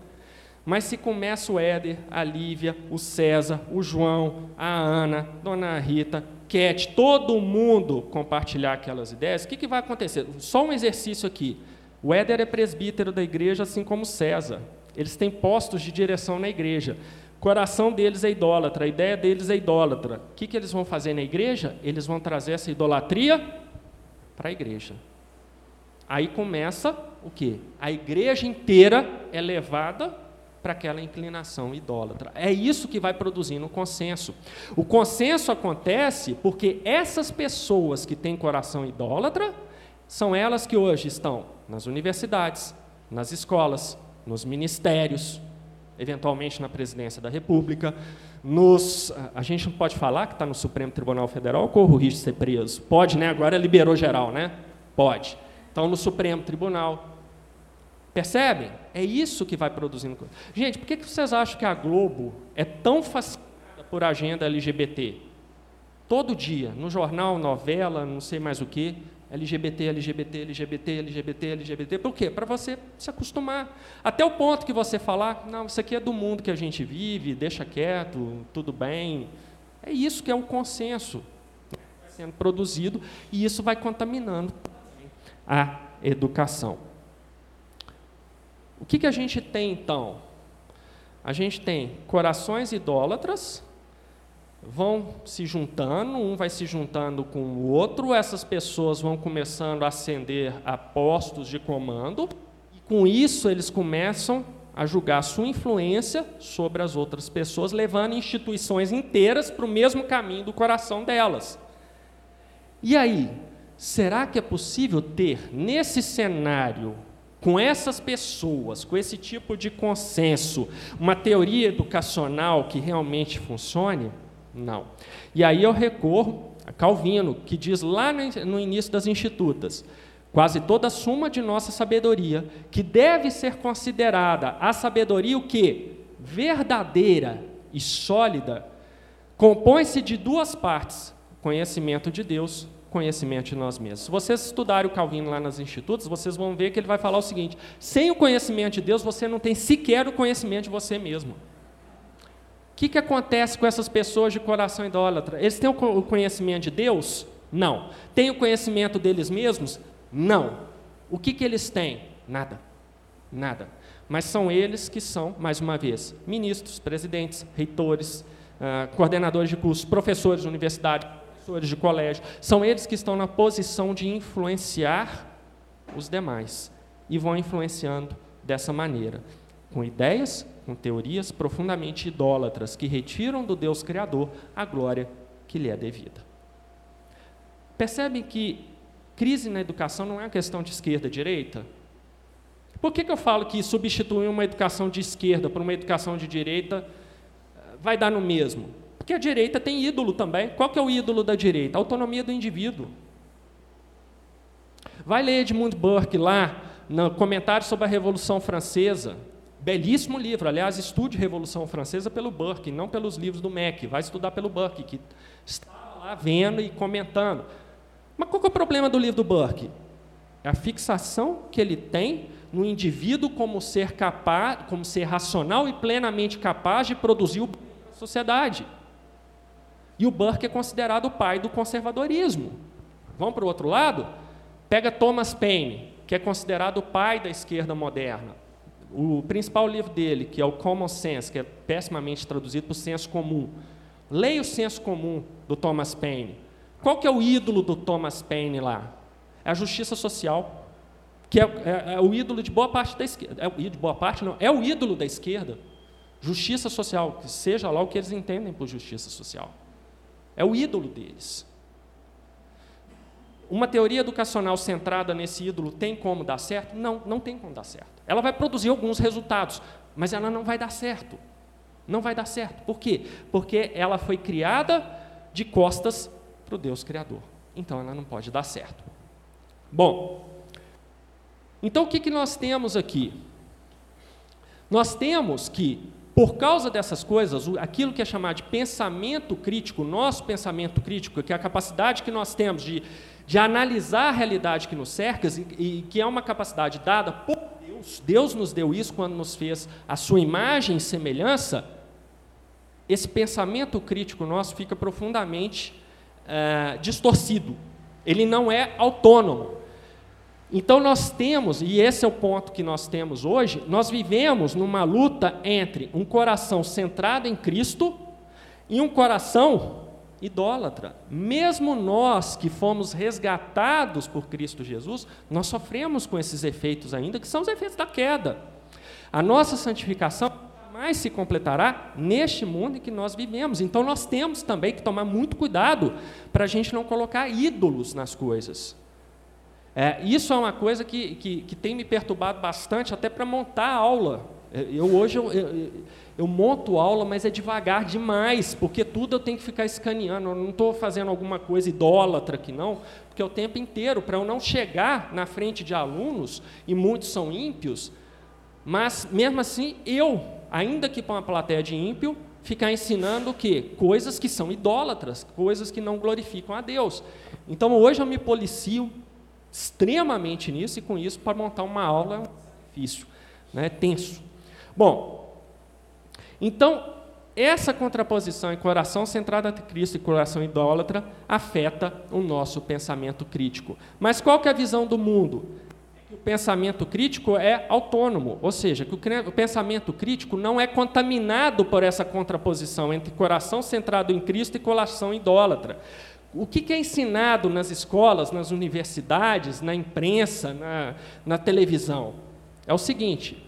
Mas se começa o Éder, a Lívia, o César, o João, a Ana, Dona Rita, Cat, todo mundo compartilhar aquelas ideias, o que, que vai acontecer? Só um exercício aqui. O Éder é presbítero da igreja, assim como César. Eles têm postos de direção na igreja. O coração deles é idólatra, a ideia deles é idólatra. O que, que eles vão fazer na igreja? Eles vão trazer essa idolatria para a igreja. Aí começa o quê? A igreja inteira é levada para aquela inclinação idólatra. É isso que vai produzindo o consenso. O consenso acontece porque essas pessoas que têm coração idólatra são elas que hoje estão nas universidades, nas escolas, nos ministérios, eventualmente na presidência da República, nos, a gente não pode falar que está no Supremo Tribunal Federal, corre o risco de ser preso. Pode, né? Agora liberou geral, né? Pode. Então, no Supremo Tribunal. Percebem? É isso que vai produzindo. Gente, por que vocês acham que a Globo é tão fascinada por agenda LGBT? Todo dia, no jornal, novela, não sei mais o que, LGBT, LGBT, LGBT, LGBT, LGBT. Por quê? Para você se acostumar. Até o ponto que você falar, não, isso aqui é do mundo que a gente vive, deixa quieto, tudo bem. É isso que é o consenso sendo produzido e isso vai contaminando a educação. O que, que a gente tem então? A gente tem corações idólatras, vão se juntando, um vai se juntando com o outro, essas pessoas vão começando a ascender a postos de comando, e com isso eles começam a julgar sua influência sobre as outras pessoas, levando instituições inteiras para o mesmo caminho do coração delas. E aí, será que é possível ter nesse cenário com essas pessoas, com esse tipo de consenso, uma teoria educacional que realmente funcione? Não. E aí eu recorro a Calvino, que diz lá no início das Institutas, quase toda a suma de nossa sabedoria, que deve ser considerada a sabedoria o que? Verdadeira e sólida, compõe-se de duas partes, conhecimento de Deus, conhecimento de nós mesmos. Se vocês estudarem o Calvino lá nas institutos, vocês vão ver que ele vai falar o seguinte: sem o conhecimento de Deus, você não tem sequer o conhecimento de você mesmo que, que acontece com essas pessoas de coração idólatra? Eles têm o conhecimento de Deus? Não. Têm o conhecimento deles mesmos? Não. O que, que eles têm? Nada. Nada. Mas são eles que são, mais uma vez, ministros, presidentes, reitores, uh, coordenadores de cursos, professores de universidade, professores de colégio. São eles que estão na posição de influenciar os demais e vão influenciando dessa maneira, com ideias, com teorias profundamente idólatras que retiram do Deus Criador a glória que lhe é devida. Percebem que crise na educação não é uma questão de esquerda direita? Por que, que eu falo que substituir uma educação de esquerda por uma educação de direita eh, vai dar no mesmo? Porque a direita tem ídolo também. Qual que é o ídolo da direita? A autonomia do indivíduo. Vai ler Edmund Burke lá, no comentário sobre a Revolução Francesa Belíssimo livro. Aliás, estude Revolução Francesa pelo Burke, não pelos livros do Mac. Vai estudar pelo Burke, que estava lá vendo e comentando. Mas qual é o problema do livro do Burke? É a fixação que ele tem no indivíduo como ser capaz, como ser racional e plenamente capaz de produzir o bem para a sociedade. E o Burke é considerado o pai do conservadorismo. Vamos para o outro lado? Pega Thomas Paine, que é considerado o pai da esquerda moderna. O principal livro dele, que é o Common Sense, que é pessimamente traduzido para o senso comum. Leia o senso comum do Thomas Paine. Qual que é o ídolo do Thomas Paine lá? É a justiça social, que é, é, é o ídolo de boa parte da esquerda. É o de boa parte não, é o ídolo da esquerda. Justiça social, que seja lá o que eles entendem por justiça social. É o ídolo deles. Uma teoria educacional centrada nesse ídolo tem como dar certo? Não, não tem como dar certo. Ela vai produzir alguns resultados, mas ela não vai dar certo. Não vai dar certo. Por quê? Porque ela foi criada de costas para o Deus Criador. Então ela não pode dar certo. Bom, então o que, que nós temos aqui? Nós temos que, por causa dessas coisas, aquilo que é chamado de pensamento crítico, nosso pensamento crítico, que é a capacidade que nós temos de de analisar a realidade que nos cerca, e, e que é uma capacidade dada por Deus, Deus nos deu isso quando nos fez a sua imagem e semelhança, esse pensamento crítico nosso fica profundamente é, distorcido. Ele não é autônomo. Então nós temos, e esse é o ponto que nós temos hoje, nós vivemos numa luta entre um coração centrado em Cristo e um coração idólatra. Mesmo nós que fomos resgatados por Cristo Jesus, nós sofremos com esses efeitos ainda, que são os efeitos da queda. A nossa santificação mais se completará neste mundo em que nós vivemos. Então nós temos também que tomar muito cuidado para a gente não colocar ídolos nas coisas. É, isso é uma coisa que, que, que, tem me perturbado bastante, até para montar a aula. Eu hoje eu, eu, eu monto aula, mas é devagar demais, porque tudo eu tenho que ficar escaneando. Eu não estou fazendo alguma coisa idólatra aqui, não, porque é o tempo inteiro, para eu não chegar na frente de alunos, e muitos são ímpios, mas mesmo assim, eu, ainda que para uma plateia de ímpio, ficar ensinando o quê? Coisas que são idólatras, coisas que não glorificam a Deus. Então hoje eu me policio extremamente nisso, e com isso, para montar uma aula é difícil, né? tenso. Bom, então, essa contraposição em coração centrado em Cristo e coração idólatra afeta o nosso pensamento crítico. Mas qual que é a visão do mundo? O pensamento crítico é autônomo, ou seja, que o pensamento crítico não é contaminado por essa contraposição entre coração centrado em Cristo e coração idólatra. O que é ensinado nas escolas, nas universidades, na imprensa, na, na televisão? É o seguinte: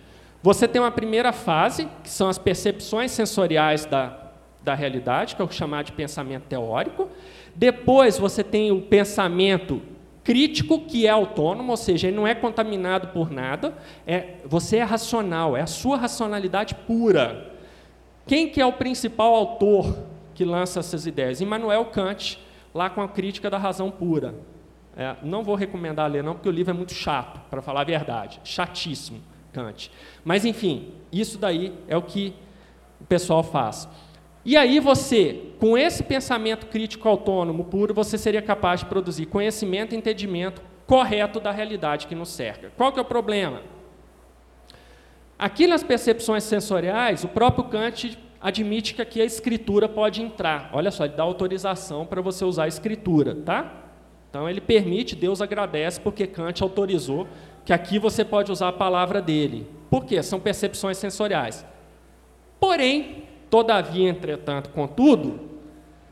você tem uma primeira fase, que são as percepções sensoriais da, da realidade, que é o chamado de pensamento teórico. Depois você tem o pensamento crítico, que é autônomo, ou seja, ele não é contaminado por nada. É, você é racional, é a sua racionalidade pura. Quem que é o principal autor que lança essas ideias? Immanuel Kant, lá com a crítica da razão pura. É, não vou recomendar ler, não, porque o livro é muito chato, para falar a verdade. Chatíssimo. Mas, enfim, isso daí é o que o pessoal faz. E aí você, com esse pensamento crítico autônomo puro, você seria capaz de produzir conhecimento e entendimento correto da realidade que nos cerca. Qual que é o problema? Aqui nas percepções sensoriais, o próprio Kant admite que aqui a escritura pode entrar. Olha só, ele dá autorização para você usar a escritura, tá? Então ele permite, Deus agradece porque Kant autorizou que aqui você pode usar a palavra dele. Por quê? São percepções sensoriais. Porém, todavia, entretanto, contudo,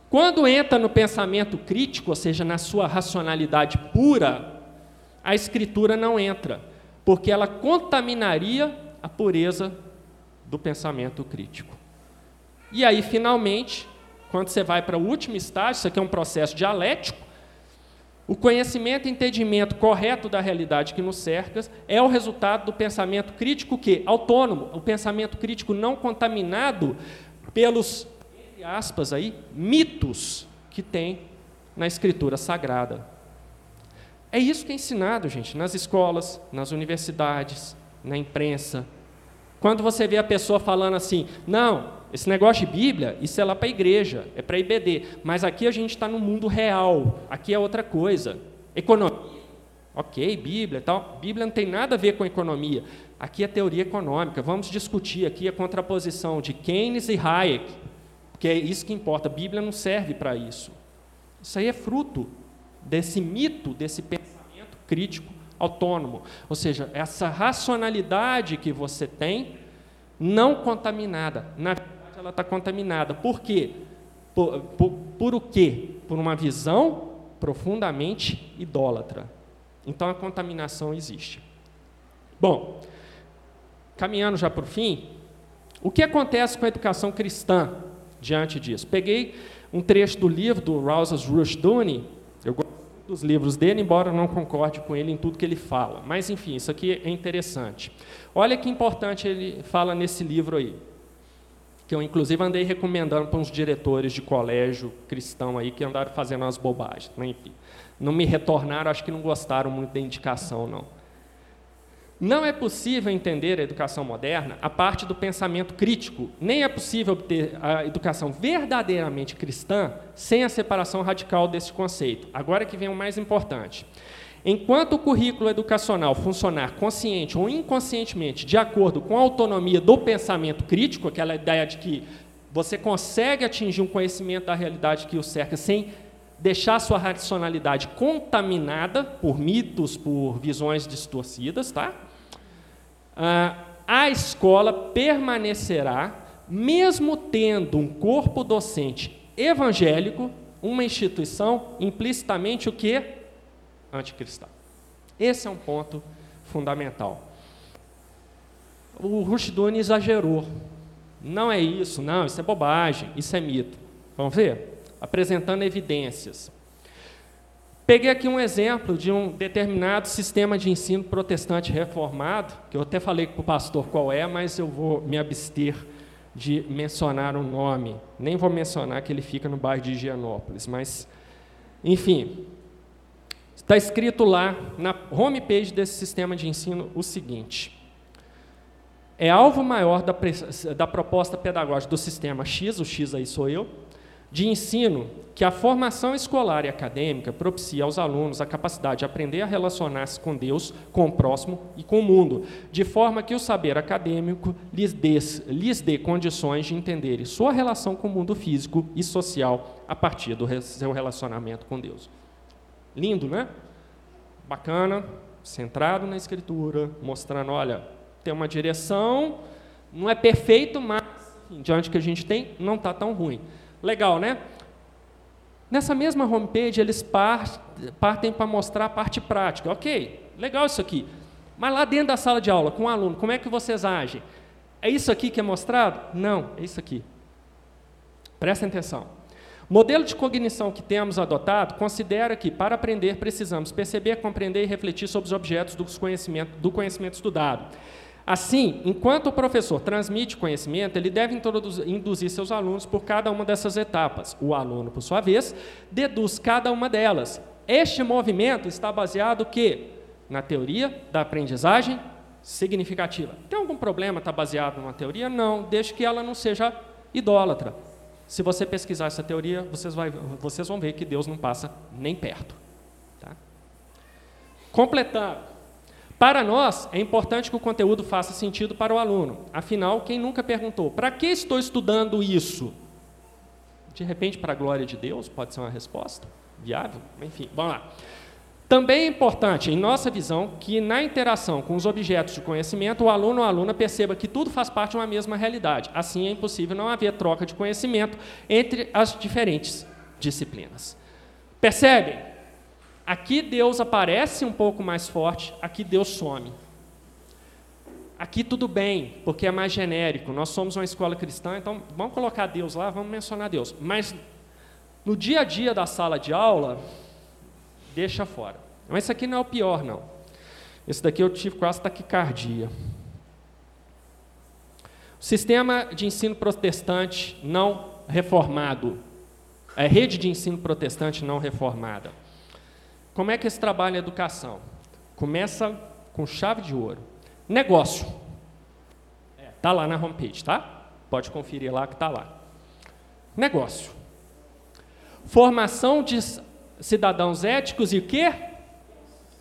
quando entra no pensamento crítico, ou seja, na sua racionalidade pura, a escritura não entra, porque ela contaminaria a pureza do pensamento crítico. E aí, finalmente, quando você vai para o último estágio, isso aqui é um processo dialético, o conhecimento e entendimento correto da realidade que nos cerca é o resultado do pensamento crítico que autônomo, o pensamento crítico não contaminado pelos entre aspas aí mitos que tem na escritura sagrada. É isso que é ensinado, gente, nas escolas, nas universidades, na imprensa. Quando você vê a pessoa falando assim, não, esse negócio de Bíblia, isso é lá para a igreja, é para a IBD. Mas aqui a gente está no mundo real, aqui é outra coisa. Economia. Ok, Bíblia e tal. Bíblia não tem nada a ver com economia. Aqui é teoria econômica. Vamos discutir aqui a contraposição de Keynes e Hayek, porque é isso que importa. Bíblia não serve para isso. Isso aí é fruto desse mito, desse pensamento crítico autônomo. Ou seja, essa racionalidade que você tem, não contaminada. Na ela está contaminada. Por quê? Por, por, por o quê? Por uma visão profundamente idólatra. Então a contaminação existe. Bom, caminhando já para o fim, o que acontece com a educação cristã diante disso? Peguei um trecho do livro do Rousas Rushduni, eu gosto dos livros dele, embora não concorde com ele em tudo que ele fala. Mas, enfim, isso aqui é interessante. Olha que importante ele fala nesse livro aí, que eu, inclusive, andei recomendando para uns diretores de colégio cristão aí que andaram fazendo umas bobagens. Né? Enfim, não me retornaram, acho que não gostaram muito da indicação, não. Não é possível entender a educação moderna a parte do pensamento crítico, nem é possível obter a educação verdadeiramente cristã sem a separação radical desse conceito. Agora que vem o mais importante. Enquanto o currículo educacional funcionar consciente ou inconscientemente de acordo com a autonomia do pensamento crítico, aquela ideia de que você consegue atingir um conhecimento da realidade que o cerca sem deixar sua racionalidade contaminada por mitos, por visões distorcidas, tá? Ah, a escola permanecerá, mesmo tendo um corpo docente evangélico, uma instituição implicitamente o que? Anticristã. Esse é um ponto fundamental. O Rushduni exagerou. Não é isso, não, isso é bobagem, isso é mito. Vamos ver? Apresentando evidências. Peguei aqui um exemplo de um determinado sistema de ensino protestante reformado, que eu até falei para o pastor qual é, mas eu vou me abster de mencionar o nome. Nem vou mencionar que ele fica no bairro de Higienópolis, mas, enfim, está escrito lá na homepage desse sistema de ensino o seguinte: é alvo maior da, da proposta pedagógica do sistema X, o X aí sou eu, de ensino que a formação escolar e acadêmica propicia aos alunos a capacidade de aprender a relacionar-se com Deus, com o próximo e com o mundo, de forma que o saber acadêmico lhes lhes dê condições de entenderem sua relação com o mundo físico e social a partir do seu relacionamento com Deus. Lindo, né? Bacana, centrado na Escritura, mostrando, olha, tem uma direção, não é perfeito, mas diante que a gente tem, não está tão ruim. Legal, né? Nessa mesma homepage, eles partem para mostrar a parte prática. Ok, legal isso aqui. Mas lá dentro da sala de aula, com o aluno, como é que vocês agem? É isso aqui que é mostrado? Não, é isso aqui. Prestem atenção. O modelo de cognição que temos adotado considera que, para aprender, precisamos perceber, compreender e refletir sobre os objetos do conhecimento, do conhecimento estudado. Assim, enquanto o professor transmite conhecimento, ele deve induzir seus alunos por cada uma dessas etapas. O aluno, por sua vez, deduz cada uma delas. Este movimento está baseado que na teoria da aprendizagem significativa. Tem algum problema estar baseado numa teoria? Não, desde que ela não seja idólatra. Se você pesquisar essa teoria, vocês, vai, vocês vão ver que Deus não passa nem perto. Tá? Completando. Para nós, é importante que o conteúdo faça sentido para o aluno. Afinal, quem nunca perguntou, para que estou estudando isso? De repente, para a glória de Deus, pode ser uma resposta viável? Enfim, vamos lá. Também é importante, em nossa visão, que na interação com os objetos de conhecimento, o aluno ou a aluna perceba que tudo faz parte de uma mesma realidade. Assim, é impossível não haver troca de conhecimento entre as diferentes disciplinas. Percebem? Aqui Deus aparece um pouco mais forte, aqui Deus some. Aqui tudo bem, porque é mais genérico. Nós somos uma escola cristã, então vamos colocar Deus lá, vamos mencionar Deus. Mas no dia a dia da sala de aula, deixa fora. Mas isso aqui não é o pior, não. Esse daqui eu tive quase taquicardia. O sistema de ensino protestante não reformado. É rede de ensino protestante não reformada. Como é que esse trabalho em educação? Começa com chave de ouro. Negócio. É. Está lá na homepage, tá? Pode conferir lá que está lá. Negócio. Formação de cidadãos éticos e o quê?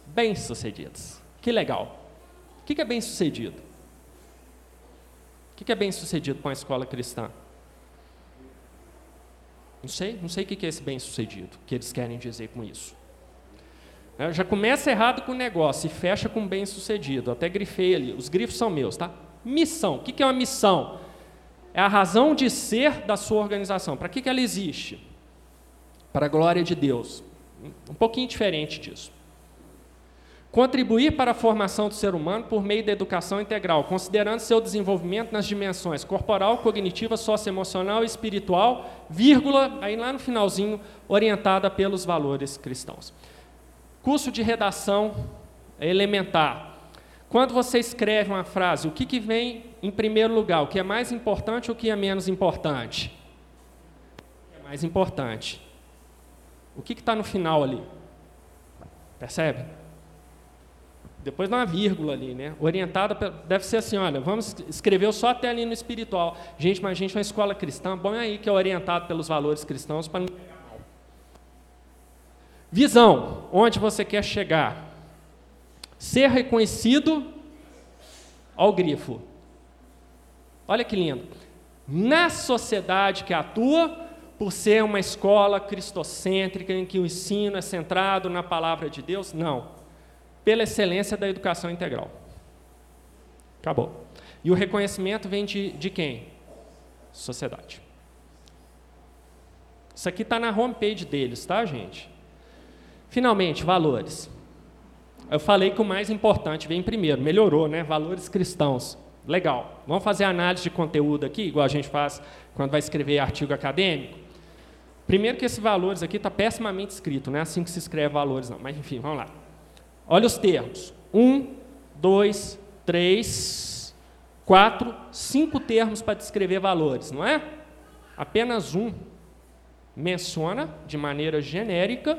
Bem-sucedidos. Que legal. O que é bem-sucedido? O que é bem-sucedido para uma escola cristã? Não sei, não sei o que é esse bem-sucedido, que eles querem dizer com isso. É, já começa errado com o negócio e fecha com bem-sucedido. Até grifei ali, os grifos são meus, tá? Missão. O que é uma missão? É a razão de ser da sua organização. Para que ela existe? Para a glória de Deus. Um pouquinho diferente disso. Contribuir para a formação do ser humano por meio da educação integral, considerando seu desenvolvimento nas dimensões corporal, cognitiva, socioemocional e espiritual, vírgula, aí lá no finalzinho, orientada pelos valores cristãos. Curso de redação elementar. Quando você escreve uma frase, o que, que vem em primeiro lugar? O que é mais importante ou o que é menos importante? O que é mais importante. O que está no final ali? Percebe? Depois dá uma vírgula ali, né? Orientada, deve ser assim, olha, vamos escrever só até ali no espiritual. Gente, mas a gente é uma escola cristã, bom aí que é orientado pelos valores cristãos para não Visão, onde você quer chegar. Ser reconhecido ao grifo. Olha que lindo. Na sociedade que atua, por ser uma escola cristocêntrica em que o ensino é centrado na palavra de Deus, não pela excelência da educação integral. Acabou. E o reconhecimento vem de, de quem? Sociedade. Isso aqui está na homepage deles, tá, gente? Finalmente, valores. Eu falei que o mais importante vem primeiro, melhorou, né? Valores cristãos. Legal. Vamos fazer análise de conteúdo aqui, igual a gente faz quando vai escrever artigo acadêmico. Primeiro que esses valores aqui está pessimamente escrito, não é assim que se escreve valores, não. Mas enfim, vamos lá. Olha os termos. Um, dois, três, quatro, cinco termos para descrever valores, não é? Apenas um menciona de maneira genérica.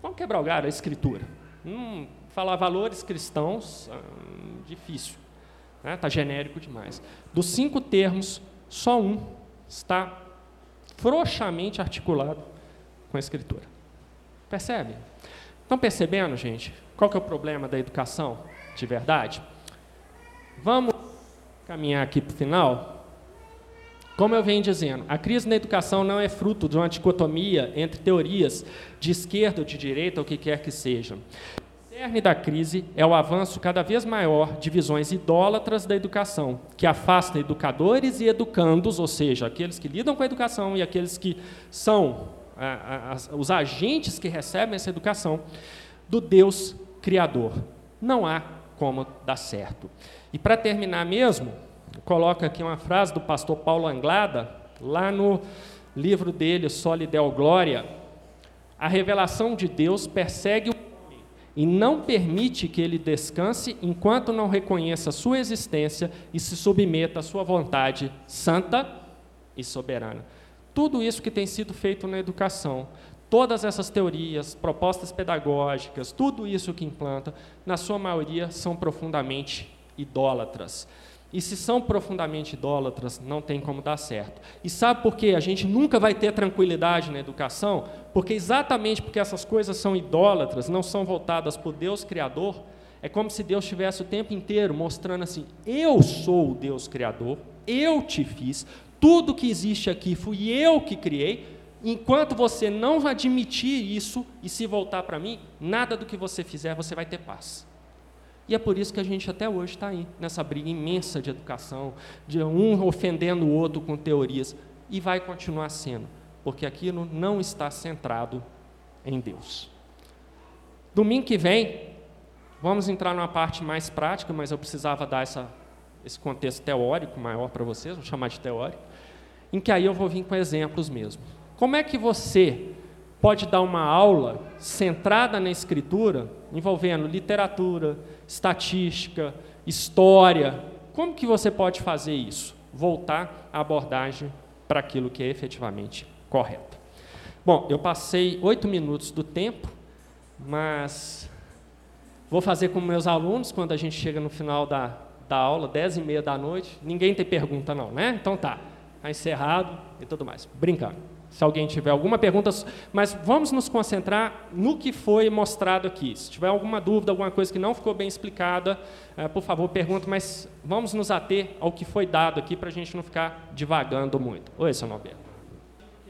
Vamos quebrar o galho, a escritura. Hum, falar valores cristãos, hum, difícil. Está né? Tá genérico demais. Dos cinco termos, só um está frouxamente articulado com a escritura. Percebe? Estão percebendo, gente? Qual que é o problema da educação de verdade? Vamos caminhar aqui para o final. Como eu venho dizendo, a crise na educação não é fruto de uma dicotomia entre teorias de esquerda ou de direita, ou o que quer que seja. Cerne da crise é o avanço cada vez maior de visões idólatras da educação, que afasta educadores e educandos, ou seja, aqueles que lidam com a educação e aqueles que são os agentes que recebem essa educação, do Deus Criador. Não há como dar certo. E para terminar mesmo, coloca aqui uma frase do pastor Paulo Anglada, lá no livro dele, Solidel Glória. A revelação de Deus persegue o e não permite que ele descanse enquanto não reconheça sua existência e se submeta à sua vontade santa e soberana. Tudo isso que tem sido feito na educação, todas essas teorias, propostas pedagógicas, tudo isso que implanta, na sua maioria são profundamente idólatras. E se são profundamente idólatras, não tem como dar certo. E sabe por que a gente nunca vai ter tranquilidade na educação? Porque exatamente porque essas coisas são idólatras, não são voltadas por Deus Criador, é como se Deus estivesse o tempo inteiro mostrando assim: eu sou o Deus Criador, eu te fiz, tudo que existe aqui fui eu que criei. Enquanto você não admitir isso e se voltar para mim, nada do que você fizer você vai ter paz. E é por isso que a gente até hoje está aí, nessa briga imensa de educação, de um ofendendo o outro com teorias, e vai continuar sendo, porque aquilo não está centrado em Deus. Domingo que vem, vamos entrar numa parte mais prática, mas eu precisava dar essa esse contexto teórico maior para vocês, vou chamar de teórico, em que aí eu vou vir com exemplos mesmo. Como é que você pode dar uma aula centrada na escritura, envolvendo literatura, estatística, história? Como que você pode fazer isso? Voltar a abordagem para aquilo que é efetivamente correto. Bom, eu passei oito minutos do tempo, mas vou fazer com meus alunos quando a gente chega no final da, dar aula, 10 e meia da noite. Ninguém tem pergunta não, né? Então tá, está encerrado e tudo mais. Brincando. Se alguém tiver alguma pergunta, mas vamos nos concentrar no que foi mostrado aqui. Se tiver alguma dúvida, alguma coisa que não ficou bem explicada, é, por favor, pergunte, mas vamos nos ater ao que foi dado aqui para a gente não ficar divagando muito. Oi, seu Norberto.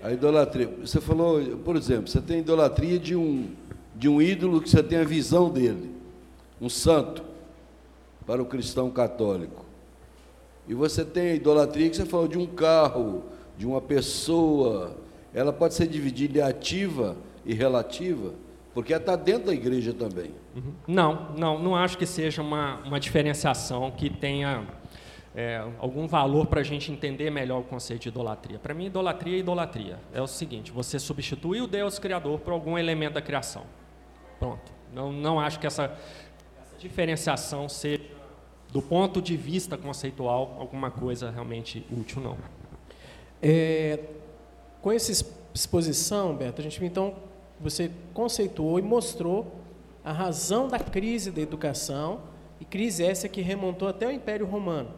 A idolatria. Você falou, por exemplo, você tem idolatria de um, de um ídolo que você tem a visão dele, um santo, para o cristão católico. E você tem a idolatria que você falou de um carro, de uma pessoa, ela pode ser dividida em ativa e relativa, porque ela está dentro da igreja também.
Uhum. Não, não, não acho que seja uma, uma diferenciação que tenha é, algum valor para a gente entender melhor o conceito de idolatria. Para mim, idolatria é idolatria. É o seguinte: você substitui o Deus Criador por algum elemento da criação. Pronto. Não, não acho que essa, essa diferenciação seja, do ponto de vista conceitual, alguma coisa realmente útil, não.
É, com essa exposição, Beto, a gente então você conceituou e mostrou a razão da crise da educação, e crise essa que remontou até o Império Romano.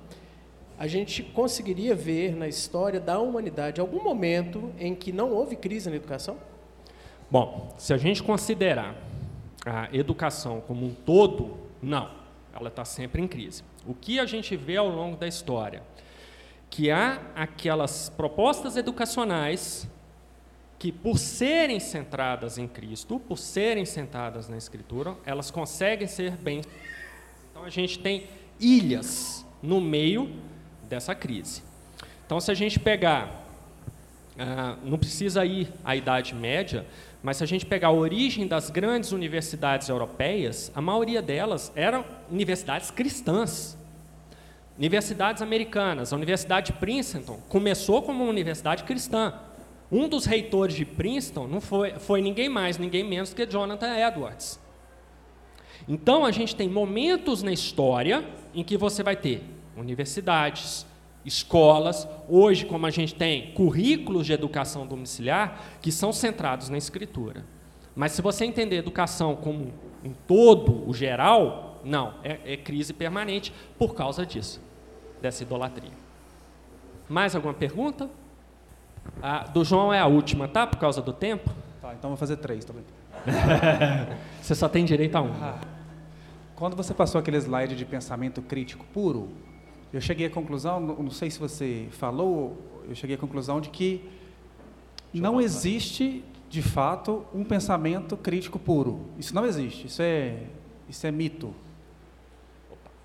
A gente conseguiria ver na história da humanidade algum momento em que não houve crise na educação?
Bom, se a gente considerar a educação como um todo, não, ela está sempre em crise. O que a gente vê ao longo da história? Que há aquelas propostas educacionais que, por serem centradas em Cristo, por serem centradas na Escritura, elas conseguem ser bem. Então a gente tem ilhas no meio dessa crise. Então, se a gente pegar, ah, não precisa ir à Idade Média, mas se a gente pegar a origem das grandes universidades europeias, a maioria delas eram universidades cristãs. Universidades americanas, a Universidade de Princeton começou como uma universidade cristã. Um dos reitores de Princeton não foi, foi ninguém mais, ninguém menos que Jonathan Edwards. Então a gente tem momentos na história em que você vai ter universidades, escolas, hoje como a gente tem currículos de educação domiciliar que são centrados na escritura. Mas se você entender educação como um todo, o geral, não, é, é crise permanente por causa disso dessa idolatria. Mais alguma pergunta? A do João é a última, tá? Por causa do tempo?
Tá, então vou fazer três também.
você só tem direito a um. Ah,
quando você passou aquele slide de pensamento crítico puro, eu cheguei à conclusão, não sei se você falou, eu cheguei à conclusão de que não existe, de fato, um pensamento crítico puro. Isso não existe, isso é, isso é mito.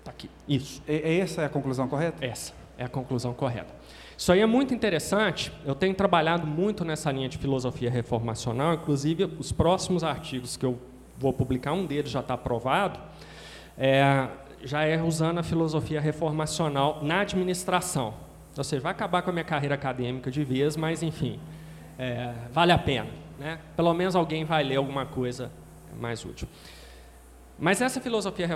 Está aqui. Isso.
E, essa é a conclusão correta?
Essa é a conclusão correta. Isso aí é muito interessante. Eu tenho trabalhado muito nessa linha de filosofia reformacional, inclusive os próximos artigos que eu vou publicar, um deles já está aprovado, é, já é usando a filosofia reformacional na administração. Ou seja, vai acabar com a minha carreira acadêmica de vez, mas enfim, é, vale a pena. Né? Pelo menos alguém vai ler alguma coisa mais útil. Mas essa filosofia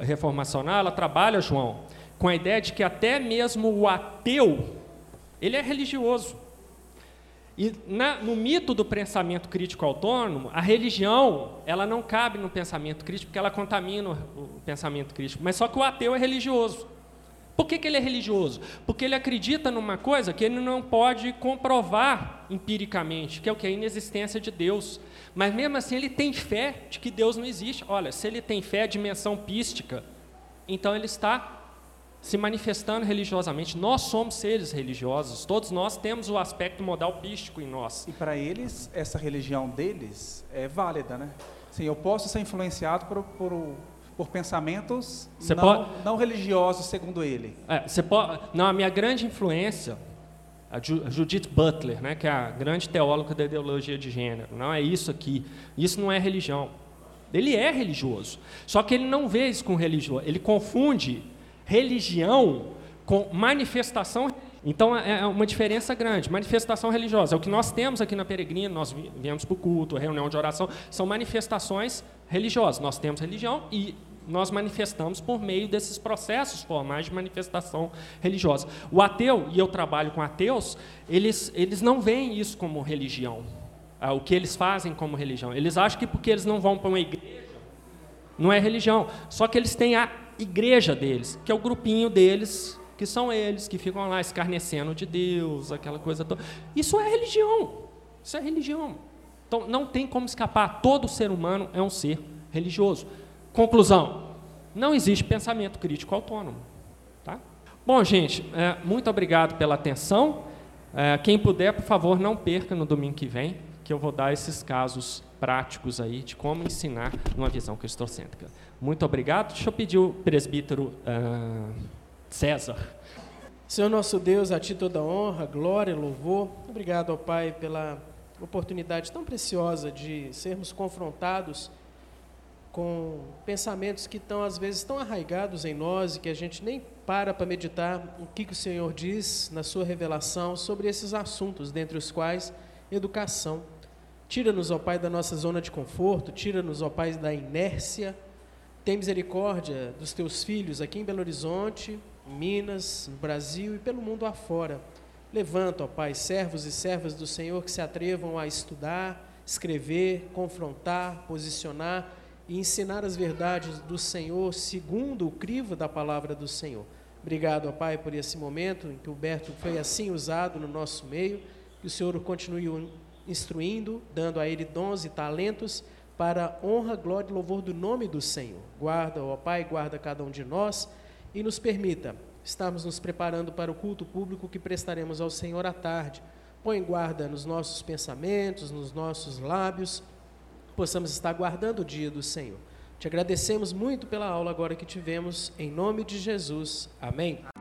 reformacional, ela trabalha, João, com a ideia de que até mesmo o ateu, ele é religioso. E na, no mito do pensamento crítico autônomo, a religião, ela não cabe no pensamento crítico, porque ela contamina o pensamento crítico. Mas só que o ateu é religioso. Por que, que ele é religioso? Porque ele acredita numa coisa que ele não pode comprovar empiricamente, que é o que? A inexistência de Deus. Mas mesmo assim ele tem fé de que Deus não existe. Olha, se ele tem fé, dimensão pística, então ele está se manifestando religiosamente. Nós somos seres religiosos, todos nós temos o aspecto modal pístico em nós.
E para eles, essa religião deles é válida, né? Sim, eu posso ser influenciado por, por, por pensamentos não, pode... não, religiosos, segundo ele.
É, você pode... Não, a minha grande influência a Judith Butler, né, que é a grande teóloga da ideologia de gênero. Não é isso aqui. Isso não é religião. Ele é religioso. Só que ele não vê isso com religião. Ele confunde religião com manifestação. Então é, é uma diferença grande. Manifestação religiosa. É o que nós temos aqui na Peregrina, nós viemos para o culto, reunião de oração, são manifestações religiosas. Nós temos religião e nós manifestamos por meio desses processos formais de manifestação religiosa. O ateu, e eu trabalho com ateus, eles, eles não veem isso como religião, ah, o que eles fazem como religião. Eles acham que porque eles não vão para uma igreja, não é religião. Só que eles têm a igreja deles, que é o grupinho deles, que são eles que ficam lá escarnecendo de Deus, aquela coisa toda. Isso é religião. Isso é religião. Então não tem como escapar. Todo ser humano é um ser religioso. Conclusão: não existe pensamento crítico autônomo. Tá? Bom, gente, é, muito obrigado pela atenção. É, quem puder, por favor, não perca no domingo que vem, que eu vou dar esses casos práticos aí de como ensinar numa visão cristocêntrica. Muito obrigado. Deixa eu pedir o presbítero uh, César.
Senhor nosso Deus, a Ti toda honra, glória, louvor. Obrigado, ó Pai, pela oportunidade tão preciosa de sermos confrontados com pensamentos que estão, às vezes, tão arraigados em nós e que a gente nem para para meditar o que, que o Senhor diz na Sua revelação sobre esses assuntos, dentre os quais educação. Tira-nos, ó Pai, da nossa zona de conforto, tira-nos, ó Pai, da inércia. Tem misericórdia dos teus filhos aqui em Belo Horizonte, em Minas, no Brasil e pelo mundo afora. Levanta, ó Pai, servos e servas do Senhor que se atrevam a estudar, escrever, confrontar, posicionar e ensinar as verdades do Senhor segundo o crivo da palavra do Senhor. Obrigado, Pai, por esse momento em que o Berto foi assim usado no nosso meio, que o Senhor o continue instruindo, dando a ele dons e talentos para honra, glória e louvor do nome do Senhor. Guarda, ó Pai, guarda cada um de nós e nos permita estarmos nos preparando para o culto público que prestaremos ao Senhor à tarde. Põe guarda nos nossos pensamentos, nos nossos lábios, possamos estar guardando o dia do Senhor. Te agradecemos muito pela aula agora que tivemos, em nome de Jesus. Amém.